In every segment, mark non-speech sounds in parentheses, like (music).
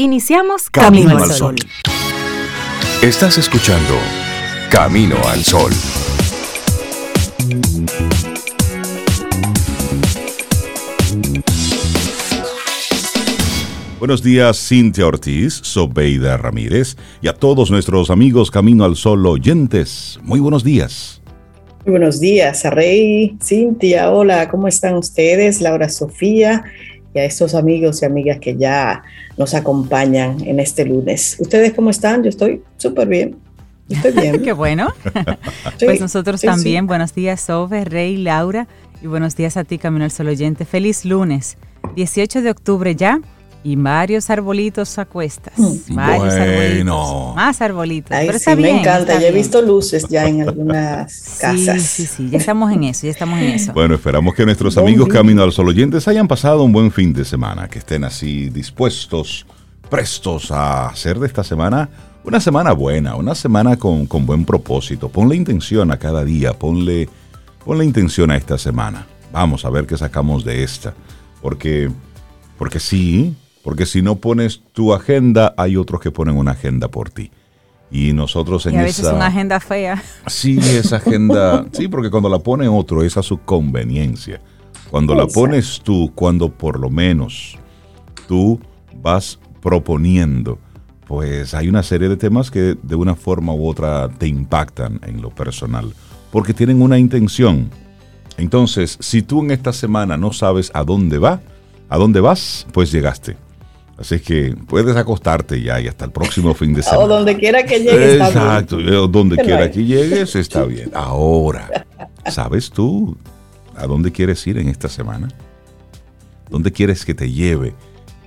Iniciamos Camino, al Sol. Estás escuchando Camino al Sol. Buenos días, Cintia Ortiz, Sobeida Ramírez y a todos nuestros amigos Camino al Sol oyentes. Muy buenos días. Muy buenos días, Rey, Cintia, hola, ¿cómo están ustedes? Laura Sofía y a estos amigos y amigas que ya nos acompañan en este lunes. ¿Ustedes cómo están? Yo estoy súper bien. Estoy bien. (laughs) Qué bueno. (laughs) pues nosotros también. Buenos días, Sobe, Rey, Laura. Y buenos días a ti, Camino al Sol Oyente. Feliz lunes, 18 de octubre ya. Y varios arbolitos a cuestas. Mm. Varios arbolitos. Más arbolitos. Pero está bien, me encanta. Ya he visto luces ya en algunas casas. Sí, sí, sí. Ya estamos en eso. Ya estamos en eso. Bueno, esperamos que nuestros amigos Camino al Sol oyentes hayan pasado un buen fin de semana. Que estén así dispuestos, prestos a hacer de esta semana una semana buena. Una semana con, con buen propósito. Ponle intención a cada día. Ponle, ponle intención a esta semana. Vamos a ver qué sacamos de esta. Porque, porque sí, porque si no pones tu agenda, hay otros que ponen una agenda por ti. Y nosotros en y a veces una agenda fea. Sí, esa agenda. sí, porque cuando la pone otro es a su conveniencia. Cuando la pones tú, cuando por lo menos tú vas proponiendo, pues hay una serie de temas que de una forma u otra te impactan en lo personal, porque tienen una intención. Entonces, si tú en esta semana no sabes a dónde va, a dónde vas, pues llegaste. Así que puedes acostarte ya y hasta el próximo fin de (laughs) semana. O donde quiera que llegues. Exacto, donde quiera que llegues está (laughs) bien. Ahora, ¿sabes tú a dónde quieres ir en esta semana? ¿Dónde quieres que te lleve?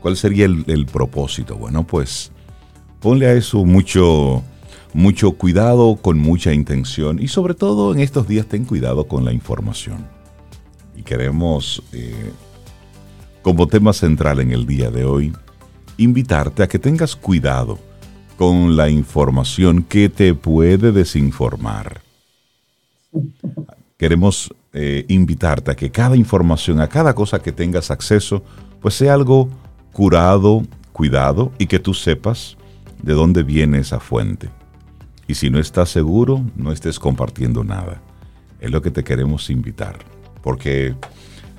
¿Cuál sería el, propósito? Bueno, pues ponle a eso mucho, mucho cuidado, con mucha intención y sobre todo en estos días ten cuidado con la información. Y queremos, eh, como tema central en el día de hoy, invitarte a que tengas cuidado con la información que te puede desinformar. Queremos eh, invitarte a que cada información, a cada cosa que tengas acceso, pues sea algo curado, cuidado y que tú sepas de dónde viene esa fuente. Y si no estás seguro, no estés compartiendo nada. Es lo que te queremos invitar. Porque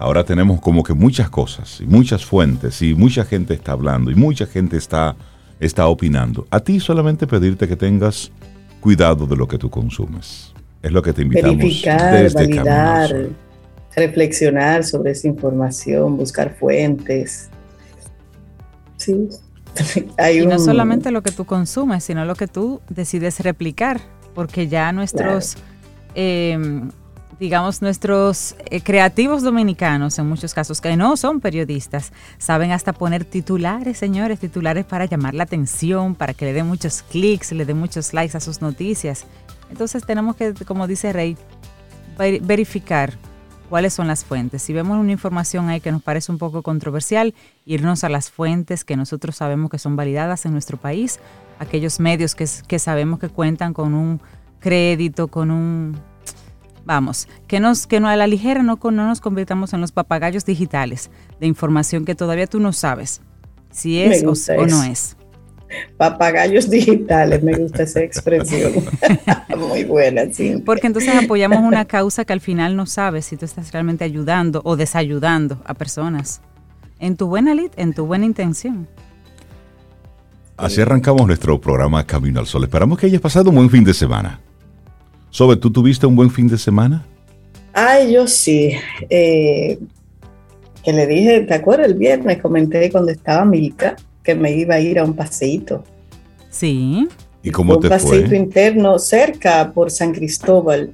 ahora tenemos como que muchas cosas y muchas fuentes y mucha gente está hablando y mucha gente está, está opinando. A ti solamente pedirte que tengas cuidado de lo que tú consumes. Es lo que te invitamos. Verificar, validar, reflexionar sobre esa información, buscar fuentes. Sí. (laughs) y no solamente lo que tú consumes, sino lo que tú decides replicar, porque ya nuestros... Em, digamos, nuestros eh, creativos dominicanos, en muchos casos, que no son periodistas, saben hasta poner titulares, señores, titulares para llamar la atención, para que le den muchos clics, le den muchos likes a sus noticias. Entonces tenemos que, como dice Rey, verificar cuáles son las fuentes. Si vemos una información ahí que nos parece un poco controversial, irnos a las fuentes que nosotros sabemos que son validadas en nuestro país, aquellos medios que, que sabemos que cuentan con un crédito, con un Vamos, que, nos, que no a la ligera no, no nos convirtamos en los papagayos digitales de información que todavía tú no sabes si es o, no es. Papagayos digitales, me gusta esa expresión. (laughs) Muy buena, sí. Porque entonces apoyamos una causa que al final no sabes si tú estás realmente ayudando o desayudando a personas. En tu buena lid, en tu buena intención. Así arrancamos nuestro programa Camino al Sol. Esperamos que hayas pasado un buen fin de semana. Sobe, ¿tú tuviste un buen fin de semana? Ay, yo sí. Eh, que le dije, ¿te acuerdas? El viernes comenté cuando estaba Milka que me iba a ir a un paseíto. Sí. ¿Y cómo te fue? Un paseíto interno cerca por San Cristóbal.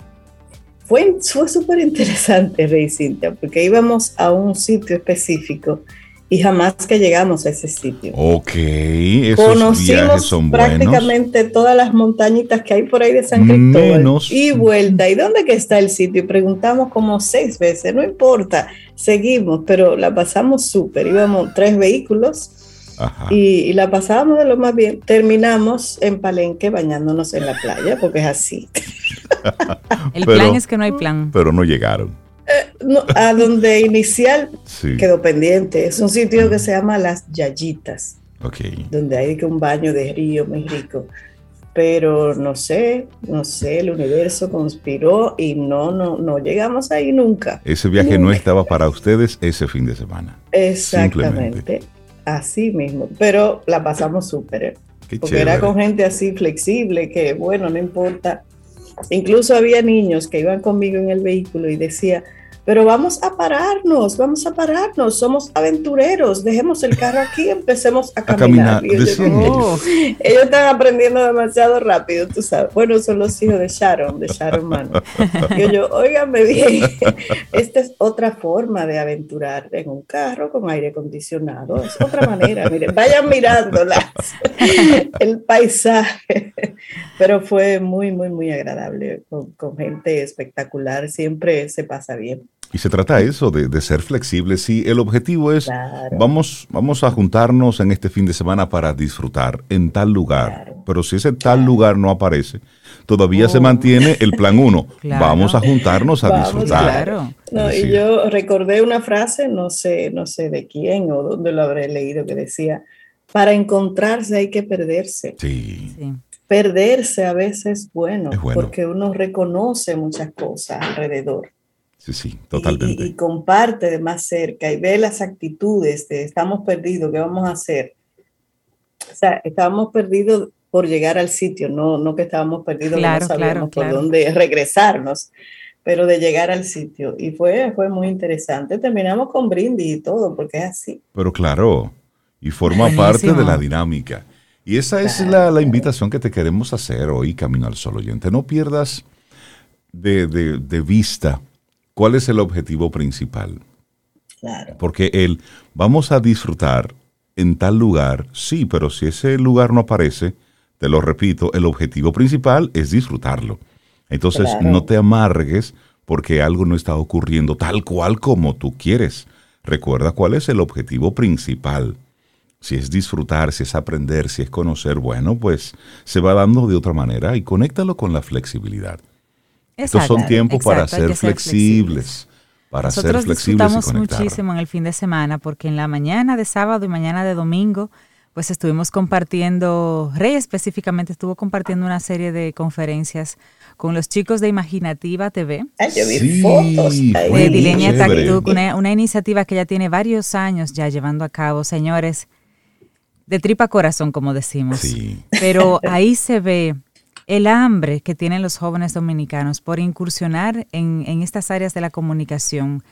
Fue, fue súper interesante, Rey Cintia, porque íbamos a un sitio específico y jamás que llegamos a ese sitio. Ok, esos Conocimos son prácticamente todas las montañitas que hay por ahí de San Cristóbal. Y vuelta. ¿Y dónde que está el sitio? Y preguntamos como seis veces, no importa, seguimos, pero la pasamos súper. Íbamos tres vehículos y, la pasábamos de lo más bien. Terminamos en Palenque bañándonos en la playa, porque es así. el plan es que no hay plan. Pero no llegaron a donde inicial quedó pendiente. Es un sitio que se llama Las Yayitas. donde hay un baño de río muy rico. Pero no sé, no sé, el universo conspiró y no, no, no llegamos ahí nunca. Ese viaje no estaba para ustedes ese fin de semana. Exactamente, así mismo. Pero la pasamos súper. ¿eh? porque era con gente así flexible, que bueno, no importa. Incluso había niños que iban conmigo en el vehículo y decía, pero vamos a pararnos, vamos a pararnos, somos aventureros, dejemos el carro aquí, empecemos a caminar. (laughs) ellos, están aprendiendo demasiado rápido, tú sabes. Bueno, son los hijos de Sharon, de Sharon Man. Y yo, óigame bien, (laughs) esta es otra forma de aventurar en un carro con aire acondicionado, es otra manera, miren, vayan mirándolas, (laughs) el paisaje. Pero fue muy, muy, muy agradable, con, con gente espectacular, siempre se pasa bien. Y se trata eso, de, ser flexibles. Si el objetivo es, vamos, vamos a juntarnos en este fin de semana para disfrutar en tal lugar. Pero si ese tal lugar no aparece, todavía se oh. mantiene el plan uno. (laughs) Vamos a juntarnos a disfrutar. No, y yo recordé una frase, no sé, no sé de quién o dónde lo habré leído, que decía, para encontrarse hay que perderse. Sí. Perderse a veces bueno, es bueno, porque uno reconoce muchas cosas alrededor. Sí, sí, totalmente. Y, comparte de más cerca y ve las actitudes de estamos perdidos, ¿qué vamos a hacer? O sea, estábamos perdidos por llegar al sitio, no, no que estábamos perdidos, no sabíamos por dónde regresarnos, pero de llegar al sitio. Y fue, fue muy interesante. Terminamos con brindis y todo, porque es así. Pero claro, y forma parte de la dinámica. Y esa es la, la, invitación que te queremos hacer hoy, Camino al Sol Oyente. No pierdas de, de, de vista ¿Cuál es el objetivo principal? Claro. Porque el vamos a disfrutar en tal lugar, sí, pero si ese lugar no aparece, te lo repito, el objetivo principal es disfrutarlo. Entonces no te amargues porque algo no está ocurriendo tal cual como tú quieres. Recuerda cuál es el objetivo principal. Si es disfrutar, si es aprender, si es conocer, bueno, pues se va dando de otra manera y conéctalo con la flexibilidad. Estos son tiempos para ser flexibles. Para Nosotros ser flexibles disfrutamos muchísimo en el fin de semana porque en la mañana de sábado y mañana de domingo pues estuvimos compartiendo, Rey específicamente estuvo compartiendo una serie de conferencias con los chicos de Imaginativa TV. Ay, yo vi fotos. de Dilenia una, una, iniciativa que ya tiene varios años ya llevando a cabo, señores, de tripa corazón, como decimos. Sí. Pero ahí se ve el hambre que tienen los jóvenes dominicanos por incursionar en, estas áreas de la comunicación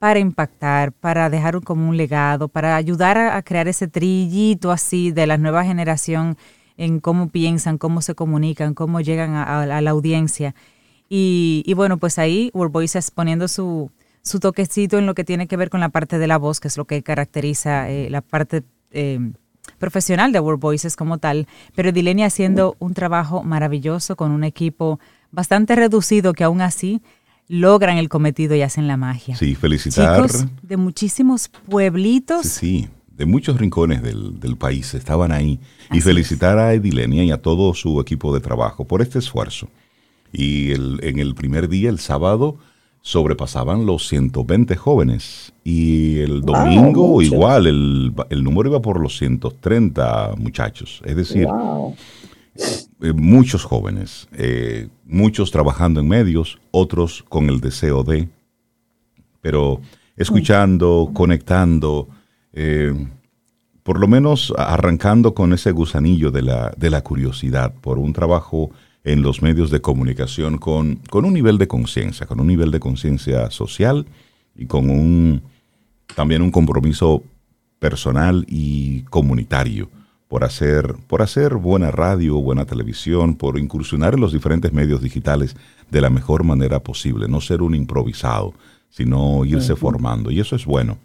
para impactar, para dejar un, como un legado, para ayudar a, crear ese trillito así de la nueva generación en cómo piensan, cómo se comunican, cómo llegan a, la audiencia. Y, bueno, pues ahí World Voices poniendo su, su toquecito en lo que tiene que ver con la parte de la voz, que es lo que caracteriza eh, la parte eh, profesional de World Voices como tal, pero Dilenia haciendo un trabajo maravilloso con un equipo bastante reducido que aún así logran el cometido y hacen la magia. Sí, felicitar. Chicos de muchísimos pueblitos. Sí, de muchos rincones del, país estaban ahí. y felicitar a Edilenia y a todo su equipo de trabajo por este esfuerzo. Y en el primer día, el sábado, sobrepasaban los 120 jóvenes y el domingo igual, el, número iba por los 130 muchachos, es decir, eh, muchos jóvenes, eh, muchos trabajando en medios, otros con el deseo de, pero escuchando, conectando, eh, por lo menos arrancando con ese gusanillo de la, de la curiosidad por un trabajo en los medios de comunicación con, con un nivel de conciencia, con un nivel de conciencia social y con un también un compromiso personal y comunitario por hacer, por hacer buena radio, buena televisión, por incursionar en los diferentes medios digitales de la mejor manera posible, no ser un improvisado, sino irse formando. Y eso es bueno.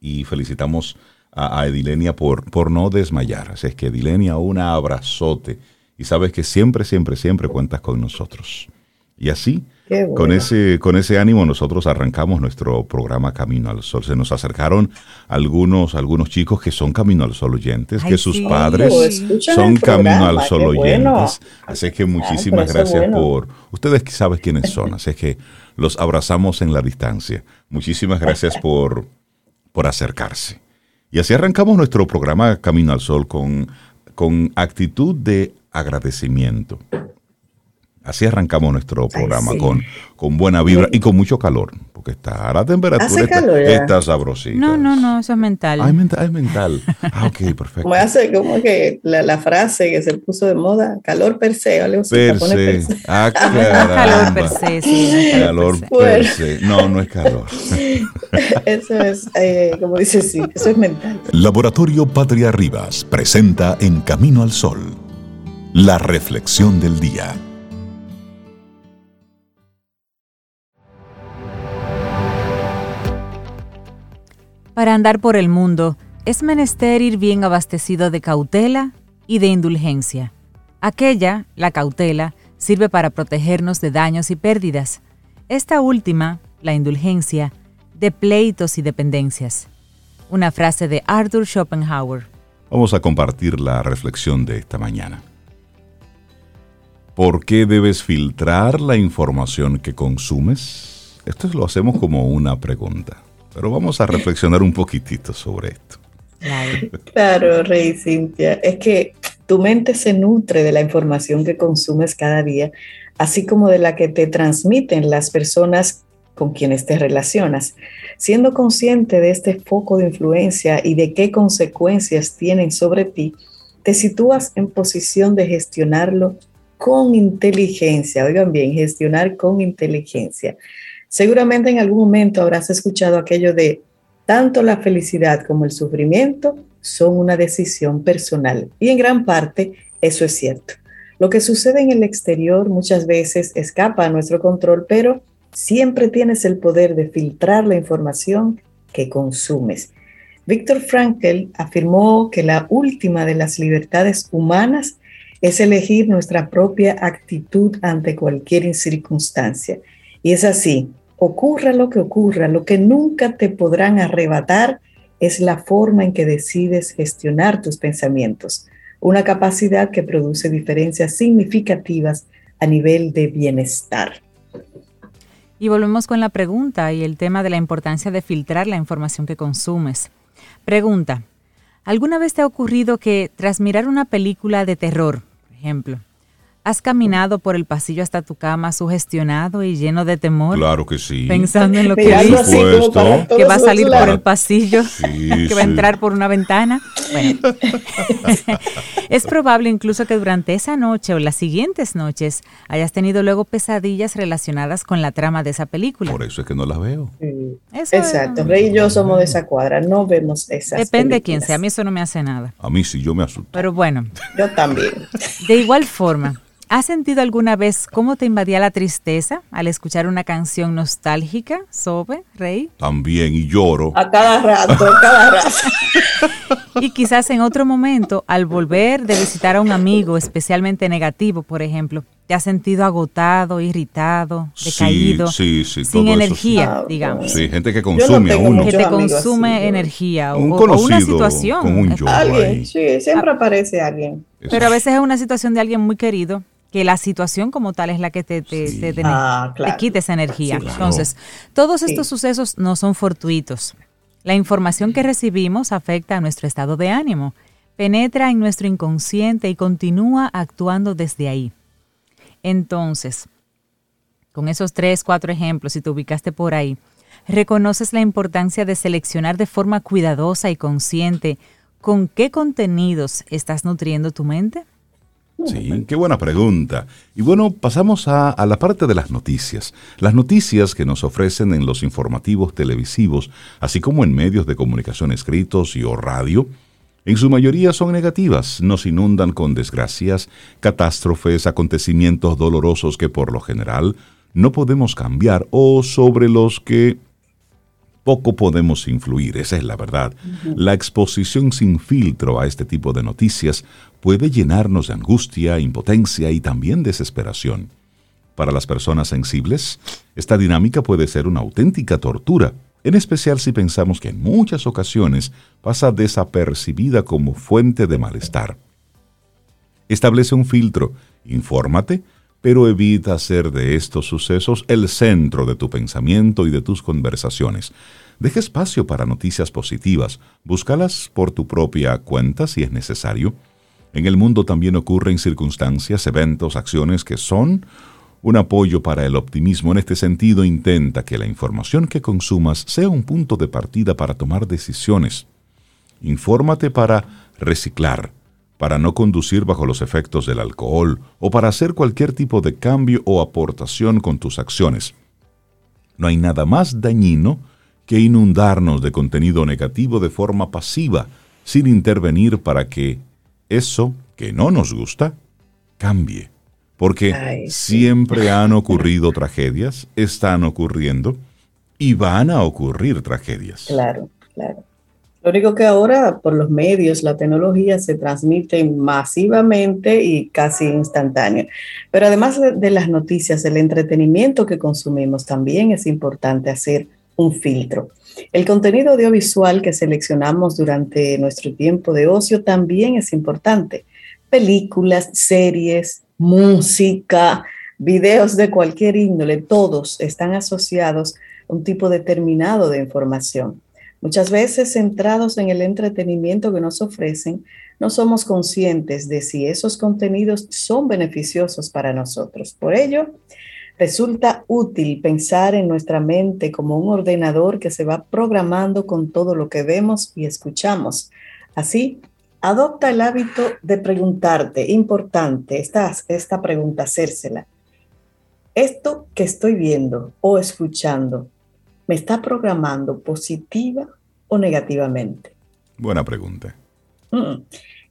Y felicitamos a, a Edilenia por, por no desmayar. Así es que Edilenia, un abrazote y sabes que siempre, siempre, siempre cuentas con nosotros. Y así, con, ese, con ese ánimo, nosotros arrancamos nuestro programa Camino al Sol. Se nos acercaron algunos, algunos chicos que son Camino al Sol oyentes, que sus padres son Camino al Sol oyentes. Así que muchísimas gracias por... Ustedes saben quiénes son, así que los abrazamos en la distancia. Muchísimas gracias por, por acercarse. Y así arrancamos nuestro programa Camino al Sol con, con actitud de agradecimiento. Así arrancamos nuestro programa con, con buena vibra y con mucho calor, porque está la temperatura ¿Hace está, calor está sabrosita. No, no, no, eso es mental. Ah, es mental, es mental. Ah, ok, (laughs) perfecto. Como hace como que la, la frase que se puso de moda, calor per se, así, Per pone per se. se. Ah, (laughs) calor per se, sí, Calor per se. per se. No, no es calor. (laughs) Eso es, eh, como dice, sí, eso es mental. Laboratorio Patria Rivas presenta En Camino al Sol, la reflexión del día. Para andar por el mundo es menester ir bien abastecido de cautela y de indulgencia. Aquella, la cautela, sirve para protegernos de daños y pérdidas. Esta última, la indulgencia, de pleitos y dependencias. Una frase de Arthur Schopenhauer. Vamos a compartir la reflexión de esta mañana. ¿Por qué debes filtrar la información que consumes? Esto lo hacemos como una pregunta, pero vamos a reflexionar un poquitito sobre esto. Claro. Claro, Rey Cintia, es que tu mente se nutre de la información que consumes cada día, así como de la que te transmiten las personas con quienes te relacionas. Siendo consciente de este foco de influencia y de qué consecuencias tienen sobre ti, te sitúas en posición de gestionarlo con inteligencia. Oigan bien, gestionar con inteligencia. Seguramente en algún momento habrás escuchado aquello de tanto la felicidad como el sufrimiento son una decisión personal. Y en gran parte eso es cierto. Lo que sucede en el exterior muchas veces escapa a nuestro control, pero siempre tienes el poder de filtrar la información que consumes. Víctor Frankl afirmó que la última de las libertades humanas es elegir nuestra propia actitud ante cualquier circunstancia. Y es así, ocurra lo que ocurra, lo que nunca te podrán arrebatar es la forma en que decides gestionar tus pensamientos, una capacidad que produce diferencias significativas a nivel de bienestar. Y volvemos con la pregunta y el tema de la importancia de filtrar la información que consumes. Pregunta, ¿alguna vez te ha ocurrido que tras mirar una película de terror, por ejemplo, has caminado por el pasillo hasta tu cama sugestionado y lleno de temor? Claro que sí. Pensando en lo que todos que va a salir por el pasillo, Sí, (laughs) que va a sí. entrar por una ventana. Bueno, (laughs) es probable incluso que durante esa noche o las siguientes noches hayas tenido luego pesadillas relacionadas con la trama de esa película. Por eso es que no las veo. Sí. Eso Exacto, es- Rey y yo somos de esa cuadra, no vemos esas Depende de quién sea, a mí eso no me hace nada. A mí sí, yo me asusto. Pero bueno, Yo también. de igual forma, ¿has sentido alguna vez cómo te invadía la tristeza al escuchar una canción nostálgica, Sobe, Rey? También, y lloro. A cada rato, a cada rato. (laughs) Y quizás en otro momento, al volver de visitar a un amigo especialmente negativo, por ejemplo, te has sentido agotado, irritado, decaído, sí, sí, sin eso energía, sí. digamos. Sí, gente que no consume a uno. Que te consume así, energía o, Un o- o una situación. con un yo. Alguien, ahí. sí, siempre aparece alguien. Pero a veces es una situación de alguien muy querido que la situación como tal es la que te, te, Sí. te- te- Ah, te quita esa energía. Sí, claro. Entonces, todos Sí. estos sucesos no son fortuitos. La información que recibimos afecta a nuestro estado de ánimo, penetra en nuestro inconsciente y continúa actuando desde ahí. Entonces, con esos tres, cuatro ejemplos, si te ubicaste por ahí, reconoces la importancia de seleccionar de forma cuidadosa y consciente con qué contenidos estás nutriendo tu mente. Sí, qué buena pregunta. Y bueno, pasamos a, a la parte de las noticias. Las noticias que nos ofrecen en los informativos televisivos, así como en medios de comunicación escritos y o radio, en su mayoría son negativas, nos inundan con desgracias, catástrofes, acontecimientos dolorosos que por lo general no podemos cambiar o sobre los que poco podemos influir, esa es la verdad. La exposición sin filtro a este tipo de noticias puede llenarnos de angustia, impotencia y también desesperación. Para las personas sensibles, esta dinámica puede ser una auténtica tortura, en especial si pensamos que en muchas ocasiones pasa desapercibida como fuente de malestar. Establece un filtro, infórmate, pero evita hacer de estos sucesos el centro de tu pensamiento y de tus conversaciones. Deja espacio para noticias positivas, búscalas por tu propia cuenta si es necesario. En el mundo también ocurren circunstancias, eventos, acciones que son un apoyo para el optimismo. En este sentido, intenta que la información que consumas sea un punto de partida para tomar decisiones. Infórmate para reciclar, para no conducir bajo los efectos del alcohol o para hacer cualquier tipo de cambio o aportación con tus acciones. No hay nada más dañino que inundarnos de contenido negativo de forma pasiva, sin intervenir para que eso que no nos gusta cambie. Porque siempre han ocurrido tragedias, están ocurriendo y van a ocurrir tragedias. Claro, claro. Lo único que ahora por los medios, la tecnología se transmite masivamente y casi instantáneo. Pero además de, las noticias, el entretenimiento que consumimos también es importante hacer un filtro. El contenido audiovisual que seleccionamos durante nuestro tiempo de ocio también es importante. Películas, series, música, videos de cualquier índole, todos están asociados a un tipo determinado de información. Muchas veces centrados en el entretenimiento que nos ofrecen, no somos conscientes de si esos contenidos son beneficiosos para nosotros. Por ello, resulta útil pensar en nuestra mente como un ordenador que se va programando con todo lo que vemos y escuchamos. Así, adopta el hábito de preguntarte, importante, esta, esta pregunta, hacérsela. ¿Esto que estoy viendo o escuchando me está programando positiva o negativamente? Buena pregunta. Mm.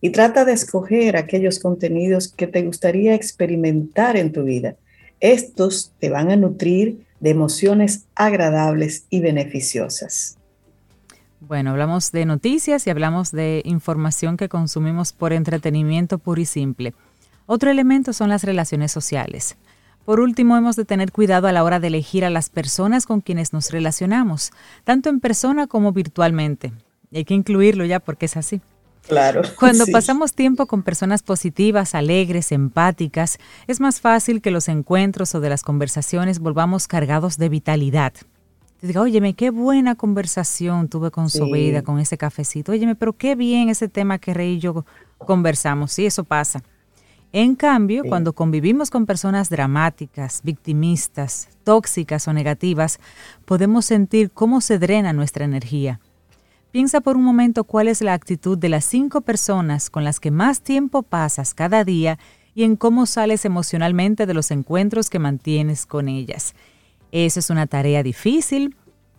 Y trata de escoger aquellos contenidos que te gustaría experimentar en tu vida. Estos te van a nutrir de emociones agradables y beneficiosas. Bueno, hablamos de noticias y hablamos de información que consumimos por entretenimiento puro y simple. Otro elemento son las relaciones sociales. Por último, hemos de tener cuidado a la hora de elegir a las personas con quienes nos relacionamos, tanto en persona como virtualmente. Y hay que incluirlo ya porque es así. Claro. (laughs) Cuando pasamos tiempo con personas positivas, alegres, empáticas, es más fácil que los encuentros o de las conversaciones volvamos cargados de vitalidad. Te digo, óyeme, qué buena conversación tuve con su vida, con ese cafecito. Óyeme, pero qué bien ese tema que Rey y yo conversamos. Sí, eso pasa. En cambio, cuando convivimos con personas dramáticas, victimistas, tóxicas o negativas, podemos sentir cómo se drena nuestra energía. Piensa por un momento cuál es la actitud de las cinco personas con las que más tiempo pasas cada día y en cómo sales emocionalmente de los encuentros que mantienes con ellas. Eso es una tarea difícil,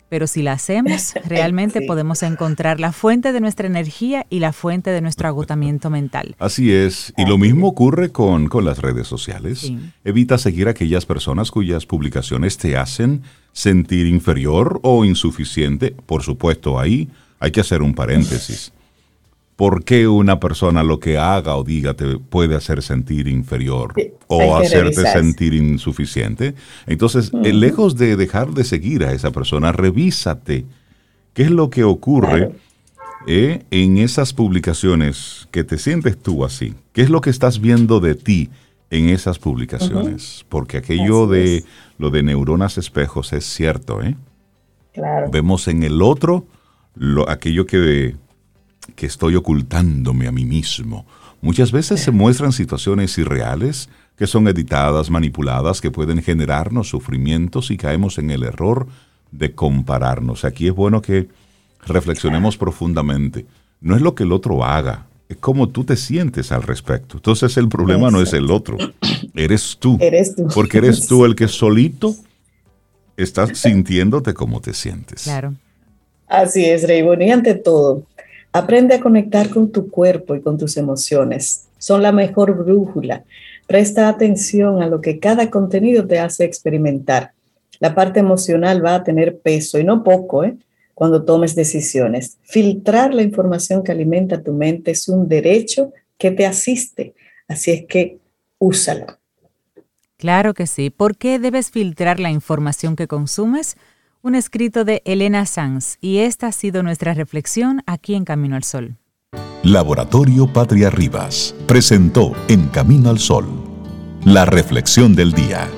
pero si la hacemos, (laughs) realmente podemos encontrar la fuente de nuestra energía y la fuente de nuestro agotamiento mental. Así es, y lo mismo ocurre con, las redes sociales. Evita seguir a aquellas personas cuyas publicaciones te hacen sentir inferior o insuficiente. Por supuesto, ahí hay que hacer un paréntesis por qué una persona lo que haga o diga te puede hacer sentir inferior o hacerte sentir insuficiente. Entonces, eh, lejos de dejar de seguir a esa persona, revísate qué es lo que ocurre eh, en esas publicaciones que te sientes tú así. ¿Qué es lo que estás viendo de ti en esas publicaciones? Porque aquello de lo de neuronas espejos es cierto, ¿eh? Vemos en el otro lo, aquello que que estoy ocultándome a mí mismo. Muchas veces se muestran situaciones irreales que son editadas, manipuladas, que pueden generarnos sufrimientos y caemos en el error de compararnos. Aquí es bueno que reflexionemos profundamente. No es lo que el otro haga, es cómo tú te sientes al respecto. Entonces el problema no es el otro, eres tú. Eres tú. Porque eres tú el que solito estás (laughs) sintiéndote como te sientes. Claro. Así es, Rey. y ante todo, Aprende a conectar con tu cuerpo y con tus emociones. Son la mejor brújula. Presta atención a lo que cada contenido te hace experimentar. La parte emocional va a tener peso y no poco, ¿eh? cuando tomes decisiones. Filtrar la información que alimenta tu mente es un derecho que te asiste. Así es que úsala. Claro que sí. ¿Por qué debes filtrar la información que consumes? Un escrito de Elena Sanz, y esta ha sido nuestra reflexión aquí en Camino al Sol. Laboratorio Patria Rivas presentó En Camino al Sol La reflexión del día.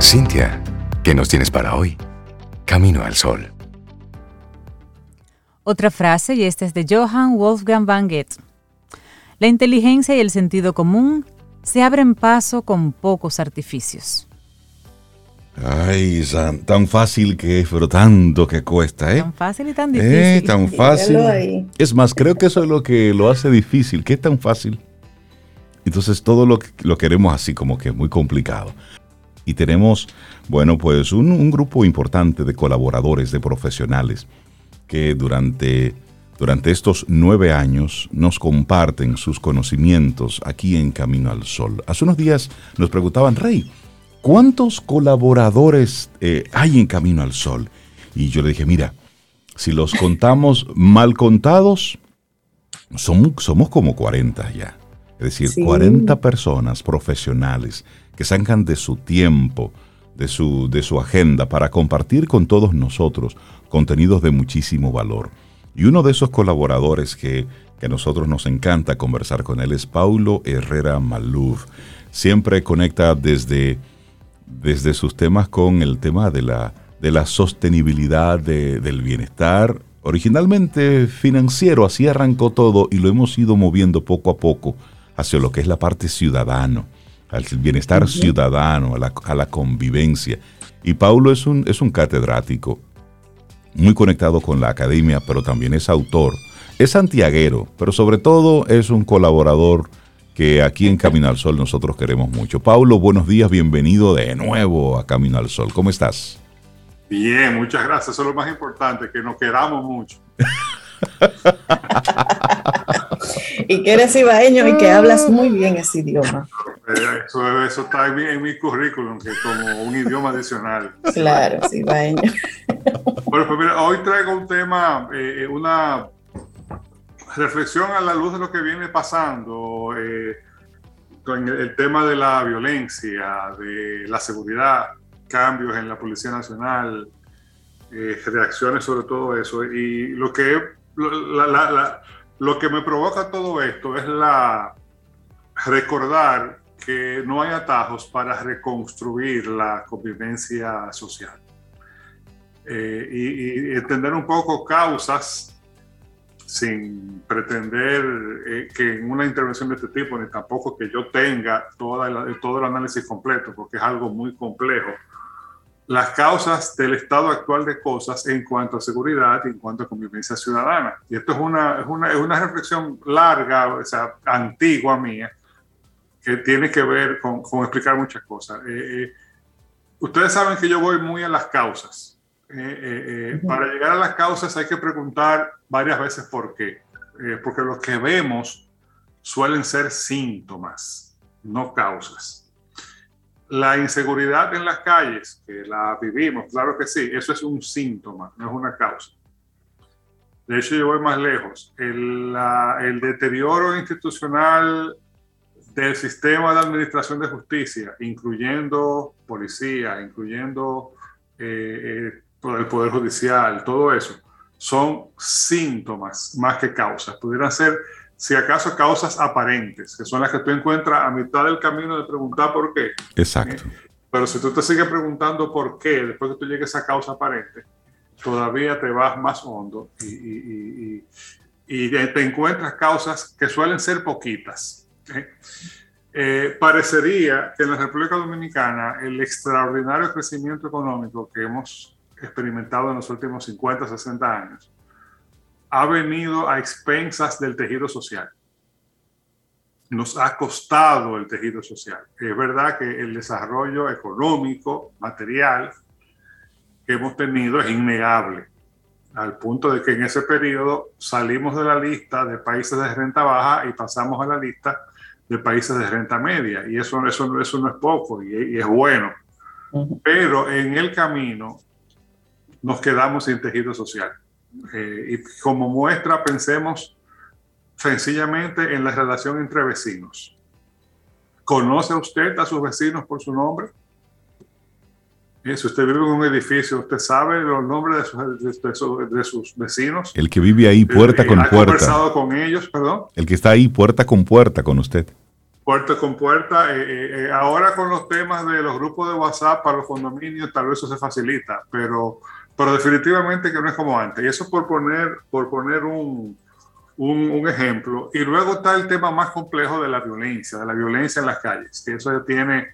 Cintia, ¿qué nos tienes para hoy? Camino al sol. Otra frase, y esta es de Johann Wolfgang van Goethe. La inteligencia y el sentido común se abren paso con pocos artificios. Ay, tan fácil que es, pero tanto que cuesta, ¿eh? Tan fácil y tan eh, difícil. Eh, tan fácil. Es más, creo que eso es lo que lo hace difícil, que es tan fácil. Entonces todo lo, lo queremos así como que muy complicado. Y tenemos, bueno, pues un, un grupo importante de colaboradores, de profesionales, que durante, durante estos nueve años nos comparten sus conocimientos aquí en Camino al Sol. Hace unos días nos preguntaban, Rey, ¿cuántos colaboradores eh, hay en Camino al Sol? Y yo le dije, mira, si los contamos mal contados, somos, somos como 40 ya. Es decir, 40 personas profesionales que sacan de su tiempo, de su, de su agenda para compartir con todos nosotros contenidos de muchísimo valor. Y uno de esos colaboradores que, que a nosotros nos encanta conversar con él es Paulo Herrera Maluf. Siempre conecta desde desde sus temas con el tema de la, de la sostenibilidad del bienestar. Originalmente financiero, así arrancó todo y lo hemos ido moviendo poco a poco hacia lo que es la parte ciudadano, al bienestar ciudadano, a la, a la, convivencia. Y Paulo es un, es un catedrático, muy conectado con la academia, pero también es autor. Es santiaguero, pero sobre todo es un colaborador que aquí en Camino al Sol nosotros queremos mucho. Paulo, buenos días, bienvenido de nuevo a Camino al Sol. ¿Cómo estás? Bien, muchas gracias. Eso es lo más importante, que nos queramos mucho. (laughs) (laughs) y que eres ibaeño y que hablas muy bien ese idioma. Eh, eso, eso está en mi, currículum, que como un idioma adicional. Claro, es ibaeño. (laughs) Bueno, pues mira, hoy traigo un tema, eh, una reflexión a la luz de lo que viene pasando eh, con el, tema de la violencia, de la seguridad, cambios en la Policía Nacional, eh, reacciones sobre todo eso. Y lo que, lo que me provoca todo esto es la recordar que no hay atajos para reconstruir la convivencia social. Eh, y, y, entender un poco causas sin pretender eh, que en una intervención de este tipo, ni tampoco que yo tenga toda todo el análisis completo, porque es algo muy complejo, las causas del estado actual de cosas en cuanto a seguridad y en cuanto a convivencia ciudadana. Y esto es una, es una, es una reflexión larga, o sea, antigua mía, que tiene que ver con, con explicar muchas cosas. Eh, eh, ustedes saben que yo voy muy a las causas eh, para llegar a las causas hay que preguntar varias veces por qué. porque lo que vemos suelen ser síntomas, no causas. La inseguridad en las calles, que la vivimos, claro que sí, eso es un síntoma, no es una causa. De hecho, yo voy más lejos. El, deterioro institucional del sistema de administración de justicia, incluyendo policía, incluyendo eh, el Poder Judicial, todo eso, son síntomas más que causas. Pudieran ser, si acaso, causas aparentes, que son las que tú encuentras a mitad del camino de preguntar por qué. Exacto. Eh, pero si tú te sigues preguntando por qué, después que tú llegues a causa aparente, todavía te vas más hondo y, te encuentras causas que suelen ser poquitas. ¿eh? Eh, parecería que en la República Dominicana el extraordinario crecimiento económico que hemos experimentado en los últimos 50, 60 años, ha venido a expensas del tejido social. Nos ha costado el tejido social. Es verdad que el desarrollo económico, material que hemos tenido es innegable, al punto de que en ese periodo salimos de la lista de países de renta baja y pasamos a la lista de países de renta media. Y eso, eso, eso no es poco y, es bueno. Pero en el camino nos quedamos sin tejido social. Eh, y como muestra, pensemos sencillamente en la relación entre vecinos. ¿Conoce usted a sus vecinos por su nombre? si usted vive en un edificio, usted sabe los nombres de sus, de, sus vecinos. El que vive ahí puerta con puerta. ¿Ha conversado con ellos, perdón? El que está ahí puerta con puerta con usted. Puerta con puerta. Eh, eh, eh, ahora con los temas de los grupos de WhatsApp para los condominios, tal vez eso se facilita, pero, pero definitivamente que no es como antes. Y eso por poner, por poner un, un, un ejemplo. Y luego está el tema más complejo de la violencia, de la violencia en las calles, que eso tiene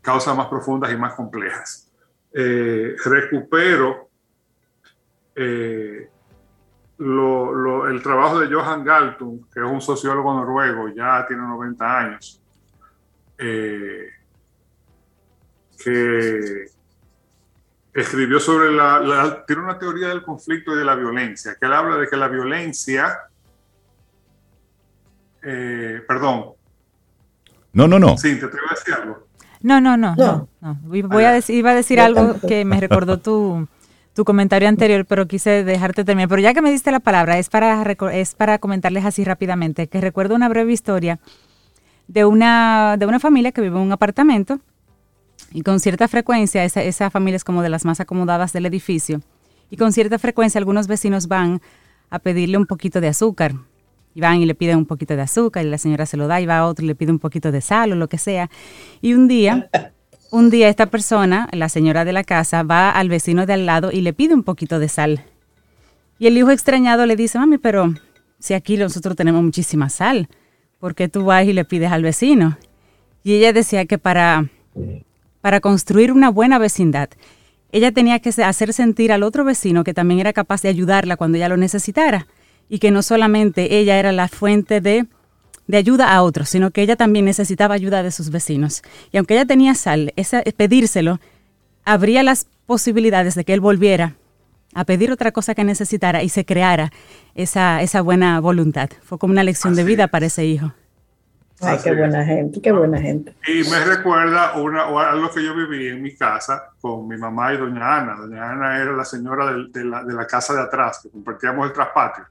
causas más profundas y más complejas. Eh, recupero eh, el trabajo de Johan Galtung, que es un sociólogo noruego, ya tiene 90 años, eh, que escribió sobre la, tiene una teoría del conflicto y de la violencia, que él habla de que la violencia, perdón. No, no, no. Sí, te atrevo a decir algo. No, no, no, no. Voy a decir, iba a decir algo que me recordó tu, tu comentario anterior, pero quise dejarte terminar. Pero ya que me diste la palabra, es para, es para comentarles así rápidamente, que recuerdo una breve historia de una, de una familia que vive en un apartamento y con cierta frecuencia, esa, esa familia es como de las más acomodadas del edificio, y con cierta frecuencia algunos vecinos van a pedirle un poquito de azúcar y van y le piden un poquito de azúcar y la señora se lo da y va a otro y le pide un poquito de sal o lo que sea. Y un día, (laughs) un día esta persona, la señora de la casa, va al vecino de al lado y le pide un poquito de sal. Y el hijo extrañado le dice, mami, pero si aquí nosotros tenemos muchísima sal, ¿por qué tú vas y le pides al vecino? Y ella decía que para, para construir una buena vecindad, ella tenía que hacer sentir al otro vecino que también era capaz de ayudarla cuando ella lo necesitara y que no solamente ella era la fuente de, ayuda a otros, sino que ella también necesitaba ayuda de sus vecinos. Y aunque ella tenía sal, esa, pedírselo habría las posibilidades de que él volviera a pedir otra cosa que necesitara y se creara esa, esa buena voluntad. Fue como una lección de vida para ese hijo. Ay, qué buena gente, qué buena gente. Y me recuerda una, algo que yo viví en mi casa con mi mamá y doña Ana. Doña Ana era la señora de, la, de la, casa de atrás, que compartíamos el traspatio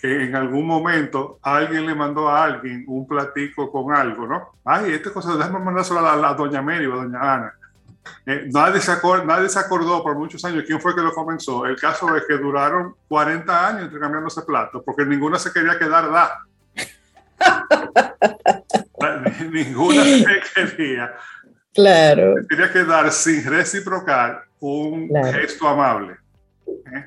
que en algún momento alguien le mandó a alguien un platico con algo, ¿no? Ay, esta cosa, déjame mandárselo a la, doña Mary o a doña Ana. Eh, nadie, se acordó, nadie se acordó por muchos años quién fue que lo comenzó. El caso es que duraron 40 años intercambiando ese plato, porque ninguna se quería quedar da. (laughs) ninguna se quería. Claro. Se quería quedar sin reciprocar un gesto amable. ¿eh?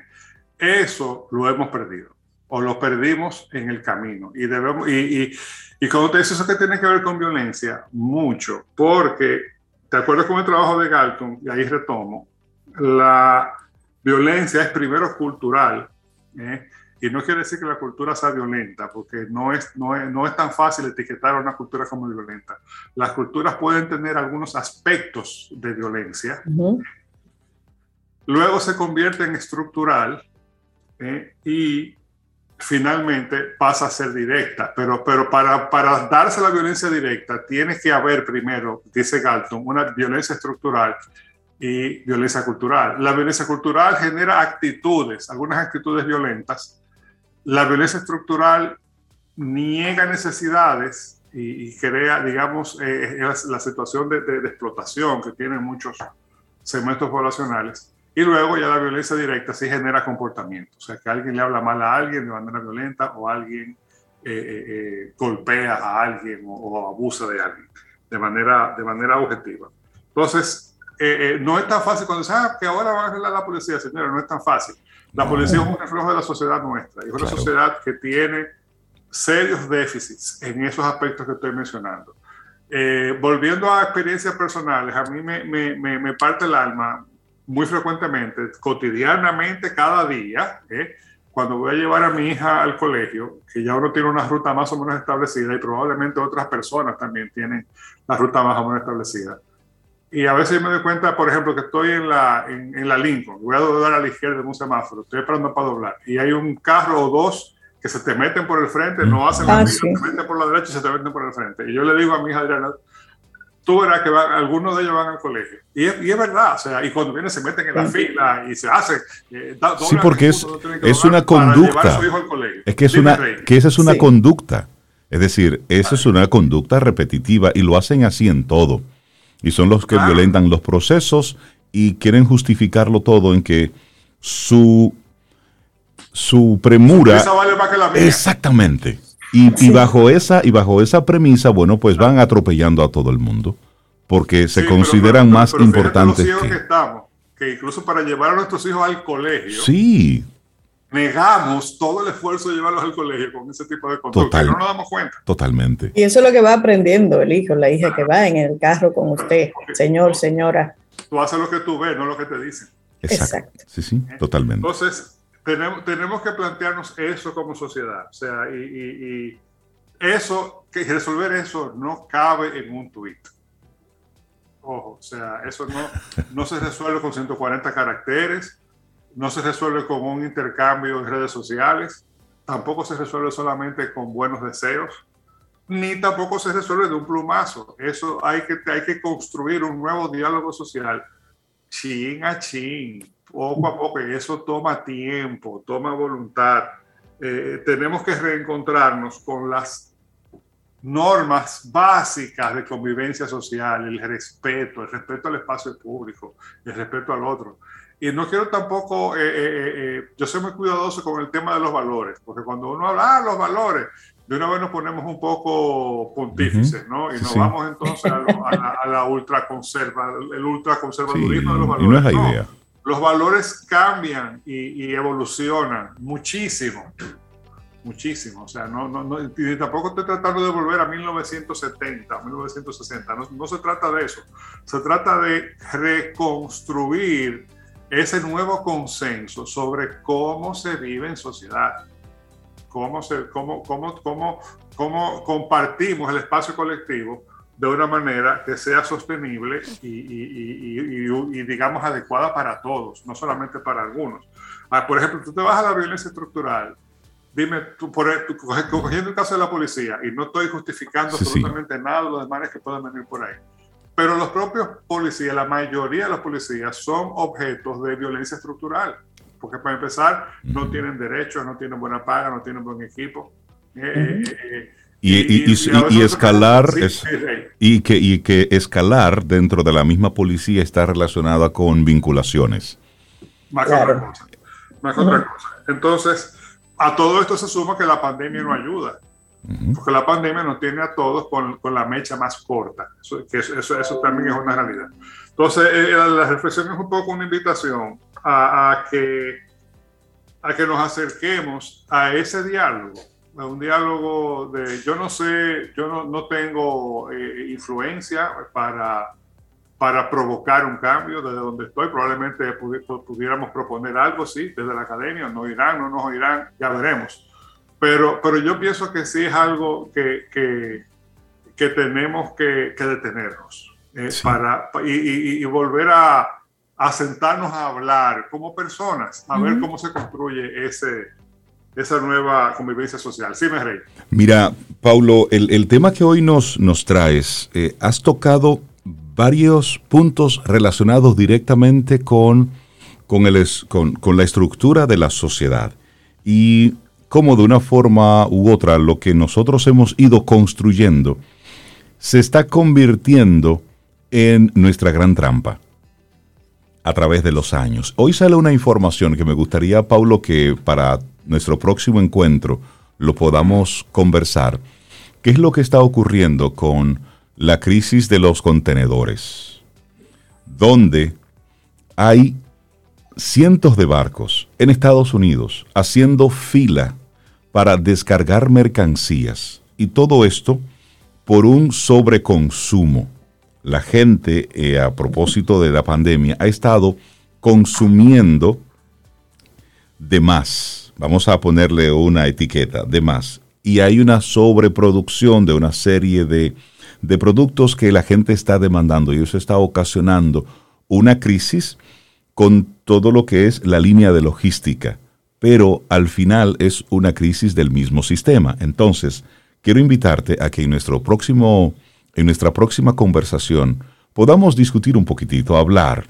Eso lo hemos perdido o lo perdimos en el camino. Y, debemos, y, y, y cuando te dices eso que tiene que ver con violencia, mucho, porque, ¿te acuerdas con el trabajo de Galton? Y ahí retomo, la violencia es primero cultural, ¿eh? Y no quiere decir que la cultura sea violenta, porque no es, no es, no es tan fácil etiquetar a una cultura como violenta. Las culturas pueden tener algunos aspectos de violencia, luego se convierte en estructural, ¿eh? y finalmente pasa a ser directa. Pero, pero para, para darse la violencia directa, tiene que haber primero, dice Galton, una violencia estructural y violencia cultural. La violencia cultural genera actitudes, algunas actitudes violentas. La violencia estructural niega necesidades y, crea, digamos, eh, la, situación de, explotación que tienen muchos segmentos poblacionales. Y luego ya la violencia directa sí genera comportamiento, o sea, que alguien le habla mal a alguien de manera violenta o alguien eh, eh, eh, golpea a alguien o, abusa de alguien de manera, de manera objetiva. Entonces, no es tan fácil cuando dice, ah, que ahora va a arreglar la policía, señora, no es tan fácil. La policía es un reflejo de la sociedad nuestra, es una sociedad que tiene serios déficits en esos aspectos que estoy mencionando. volviendo a experiencias personales, a mí me, me, me parte el alma muy frecuentemente, cotidianamente, cada día, ¿eh? cuando voy a llevar a mi hija al colegio, que ya uno tiene una ruta más o menos establecida y probablemente otras personas también tienen la ruta más o menos establecida. Y a veces me doy cuenta, por ejemplo, que estoy en la, en, la Lincoln, voy a doblar a la izquierda en un semáforo, estoy esperando para doblar, y hay un carro o dos que se te meten por el frente, no hacen la ah, se te meten por la derecha y se te meten por el frente. Y yo le digo a mi hija Adriana, tú verás que algunos de ellos van al colegio. Y es, y es, verdad, o sea, y cuando vienen se meten en la fila y se hacen. Eh, sí, porque es, es una conducta. Es que, es una, que esa es una conducta. Es decir, esa es una conducta repetitiva y lo hacen así en todo. Y son los que violentan los procesos y quieren justificarlo todo en que su, su premura... vale más que la mía. Exactamente. Y, bajo esa, y bajo esa premisa, bueno, pues van atropellando a todo el mundo, porque se consideran más importantes. que... que estamos, que incluso para llevar a nuestros hijos al colegio, sí. Negamos todo el esfuerzo de llevarlos al colegio con ese tipo de conducta, no nos damos cuenta. Totalmente. Y eso es lo que va aprendiendo el hijo, la hija que va en el carro con usted, señor, señora. Tú haces lo que tú ves, no lo que te dicen. Exacto. Sí, sí, totalmente. Entonces, tenemos, tenemos que plantearnos eso como sociedad. O sea, y, eso, que resolver eso no cabe en un tuit. Ojo, o sea, eso no, no se resuelve con 140 caracteres, no se resuelve con un intercambio en redes sociales, tampoco se resuelve solamente con buenos deseos, ni tampoco se resuelve de un plumazo. Eso hay que, hay que construir un nuevo diálogo social, chin a chin, poco a poco, y eso toma tiempo, toma voluntad. Eh, tenemos que reencontrarnos con las normas básicas de convivencia social, el respeto, el respeto al espacio público, el respeto al otro. Y no quiero tampoco, eh, eh, yo soy muy cuidadoso con el tema de los valores, porque cuando uno habla de ah, los valores, de una vez nos ponemos un poco pontífices, ¿no? Y nos vamos entonces a, la, a la ultraconserva, el ultraconservadurismo de los valores. Y no es la idea los valores cambian y, evolucionan muchísimo, muchísimo. O sea, no, no, no, y tampoco estoy tratando de volver a 1970, 1960. No, no se trata de eso. Se trata de reconstruir ese nuevo consenso sobre cómo se vive en sociedad, cómo, se, cómo, cómo, cómo, cómo compartimos el espacio colectivo de una manera que sea sostenible y, digamos adecuada para todos, no solamente para algunos. Ah, por ejemplo, tú te vas a la violencia estructural, dime, tú, por, cogiendo el caso de la policía, y no estoy justificando absolutamente nada de los demás que puedan venir por ahí, pero los propios policías, la mayoría de los policías son objetos de violencia estructural, porque para empezar, no tienen derechos, no tienen buena paga, no tienen buen equipo. Eh, eh, y, escalar y que y que escalar dentro de la misma policía está relacionada con vinculaciones. Más otra cosa más otra cosa. Entonces a todo esto se suma que la pandemia no ayuda porque la pandemia nos tiene a todos con, con la mecha más corta eso, que eso, eso, también es una realidad entonces eh, eh, la reflexión es un poco una invitación a, a que a que nos acerquemos a ese diálogo un diálogo de, yo no sé, yo no, no tengo eh, influencia para, para provocar un cambio desde donde estoy. Probablemente pudiéramos proponer algo, sí, desde la academia, no irán, no nos oirán, ya veremos. Pero, pero yo pienso que sí es algo que, que, que tenemos que, que detenernos eh, para, y, y, volver a, a, sentarnos a hablar como personas, a ver cómo se construye ese, esa nueva convivencia social. Sí, me rey. Mira, Paulo, el, tema que hoy nos, nos traes, eh, has tocado varios puntos relacionados directamente con, con, el, con, con, la estructura de la sociedad y cómo de una forma u otra lo que nosotros hemos ido construyendo se está convirtiendo en nuestra gran trampa a través de los años. Hoy sale una información que me gustaría, Paulo, que para nuestro próximo encuentro lo podamos conversar. ¿Qué es lo que está ocurriendo con la crisis de los contenedores? Donde hay cientos de barcos en Estados Unidos haciendo fila para descargar mercancías. Y todo esto por un sobreconsumo. La gente, eh, a propósito de la pandemia, ha estado consumiendo de más vamos a ponerle una etiqueta de más, y hay una sobreproducción de una serie de, de productos que la gente está demandando y eso está ocasionando una crisis con todo lo que es la línea de logística, pero al final es una crisis del mismo sistema. Entonces, quiero invitarte a que en nuestro próximo en nuestra próxima conversación podamos discutir un poquitito, hablar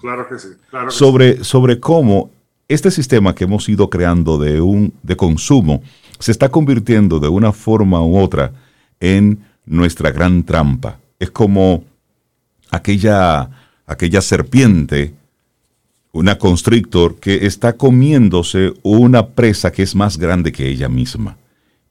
Claro que sí. sobre, sobre cómo este sistema que hemos ido creando de, un, de consumo se está convirtiendo de una forma u otra en nuestra gran trampa. Es como aquella, aquella serpiente, una constrictor, que está comiéndose una presa que es más grande que ella misma.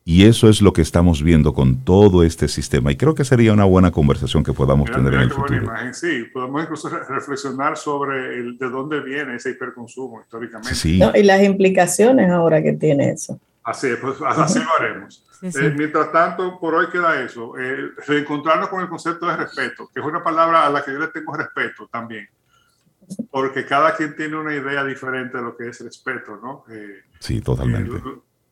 Y eso es lo que estamos viendo con todo este sistema. Y creo que sería una buena conversación que podamos tener en el futuro. Sí, podemos incluso reflexionar sobre el, de dónde viene ese hiperconsumo históricamente. Sí. y las implicaciones ahora que tiene eso. Así, pues, así lo haremos. Eh, mientras tanto, por hoy queda eso. Eh, reencontrarnos con el concepto de respeto, que es una palabra a la que yo le tengo respeto también. Porque cada quien tiene una idea diferente de lo que es respeto, ¿no? Eh, sí, totalmente.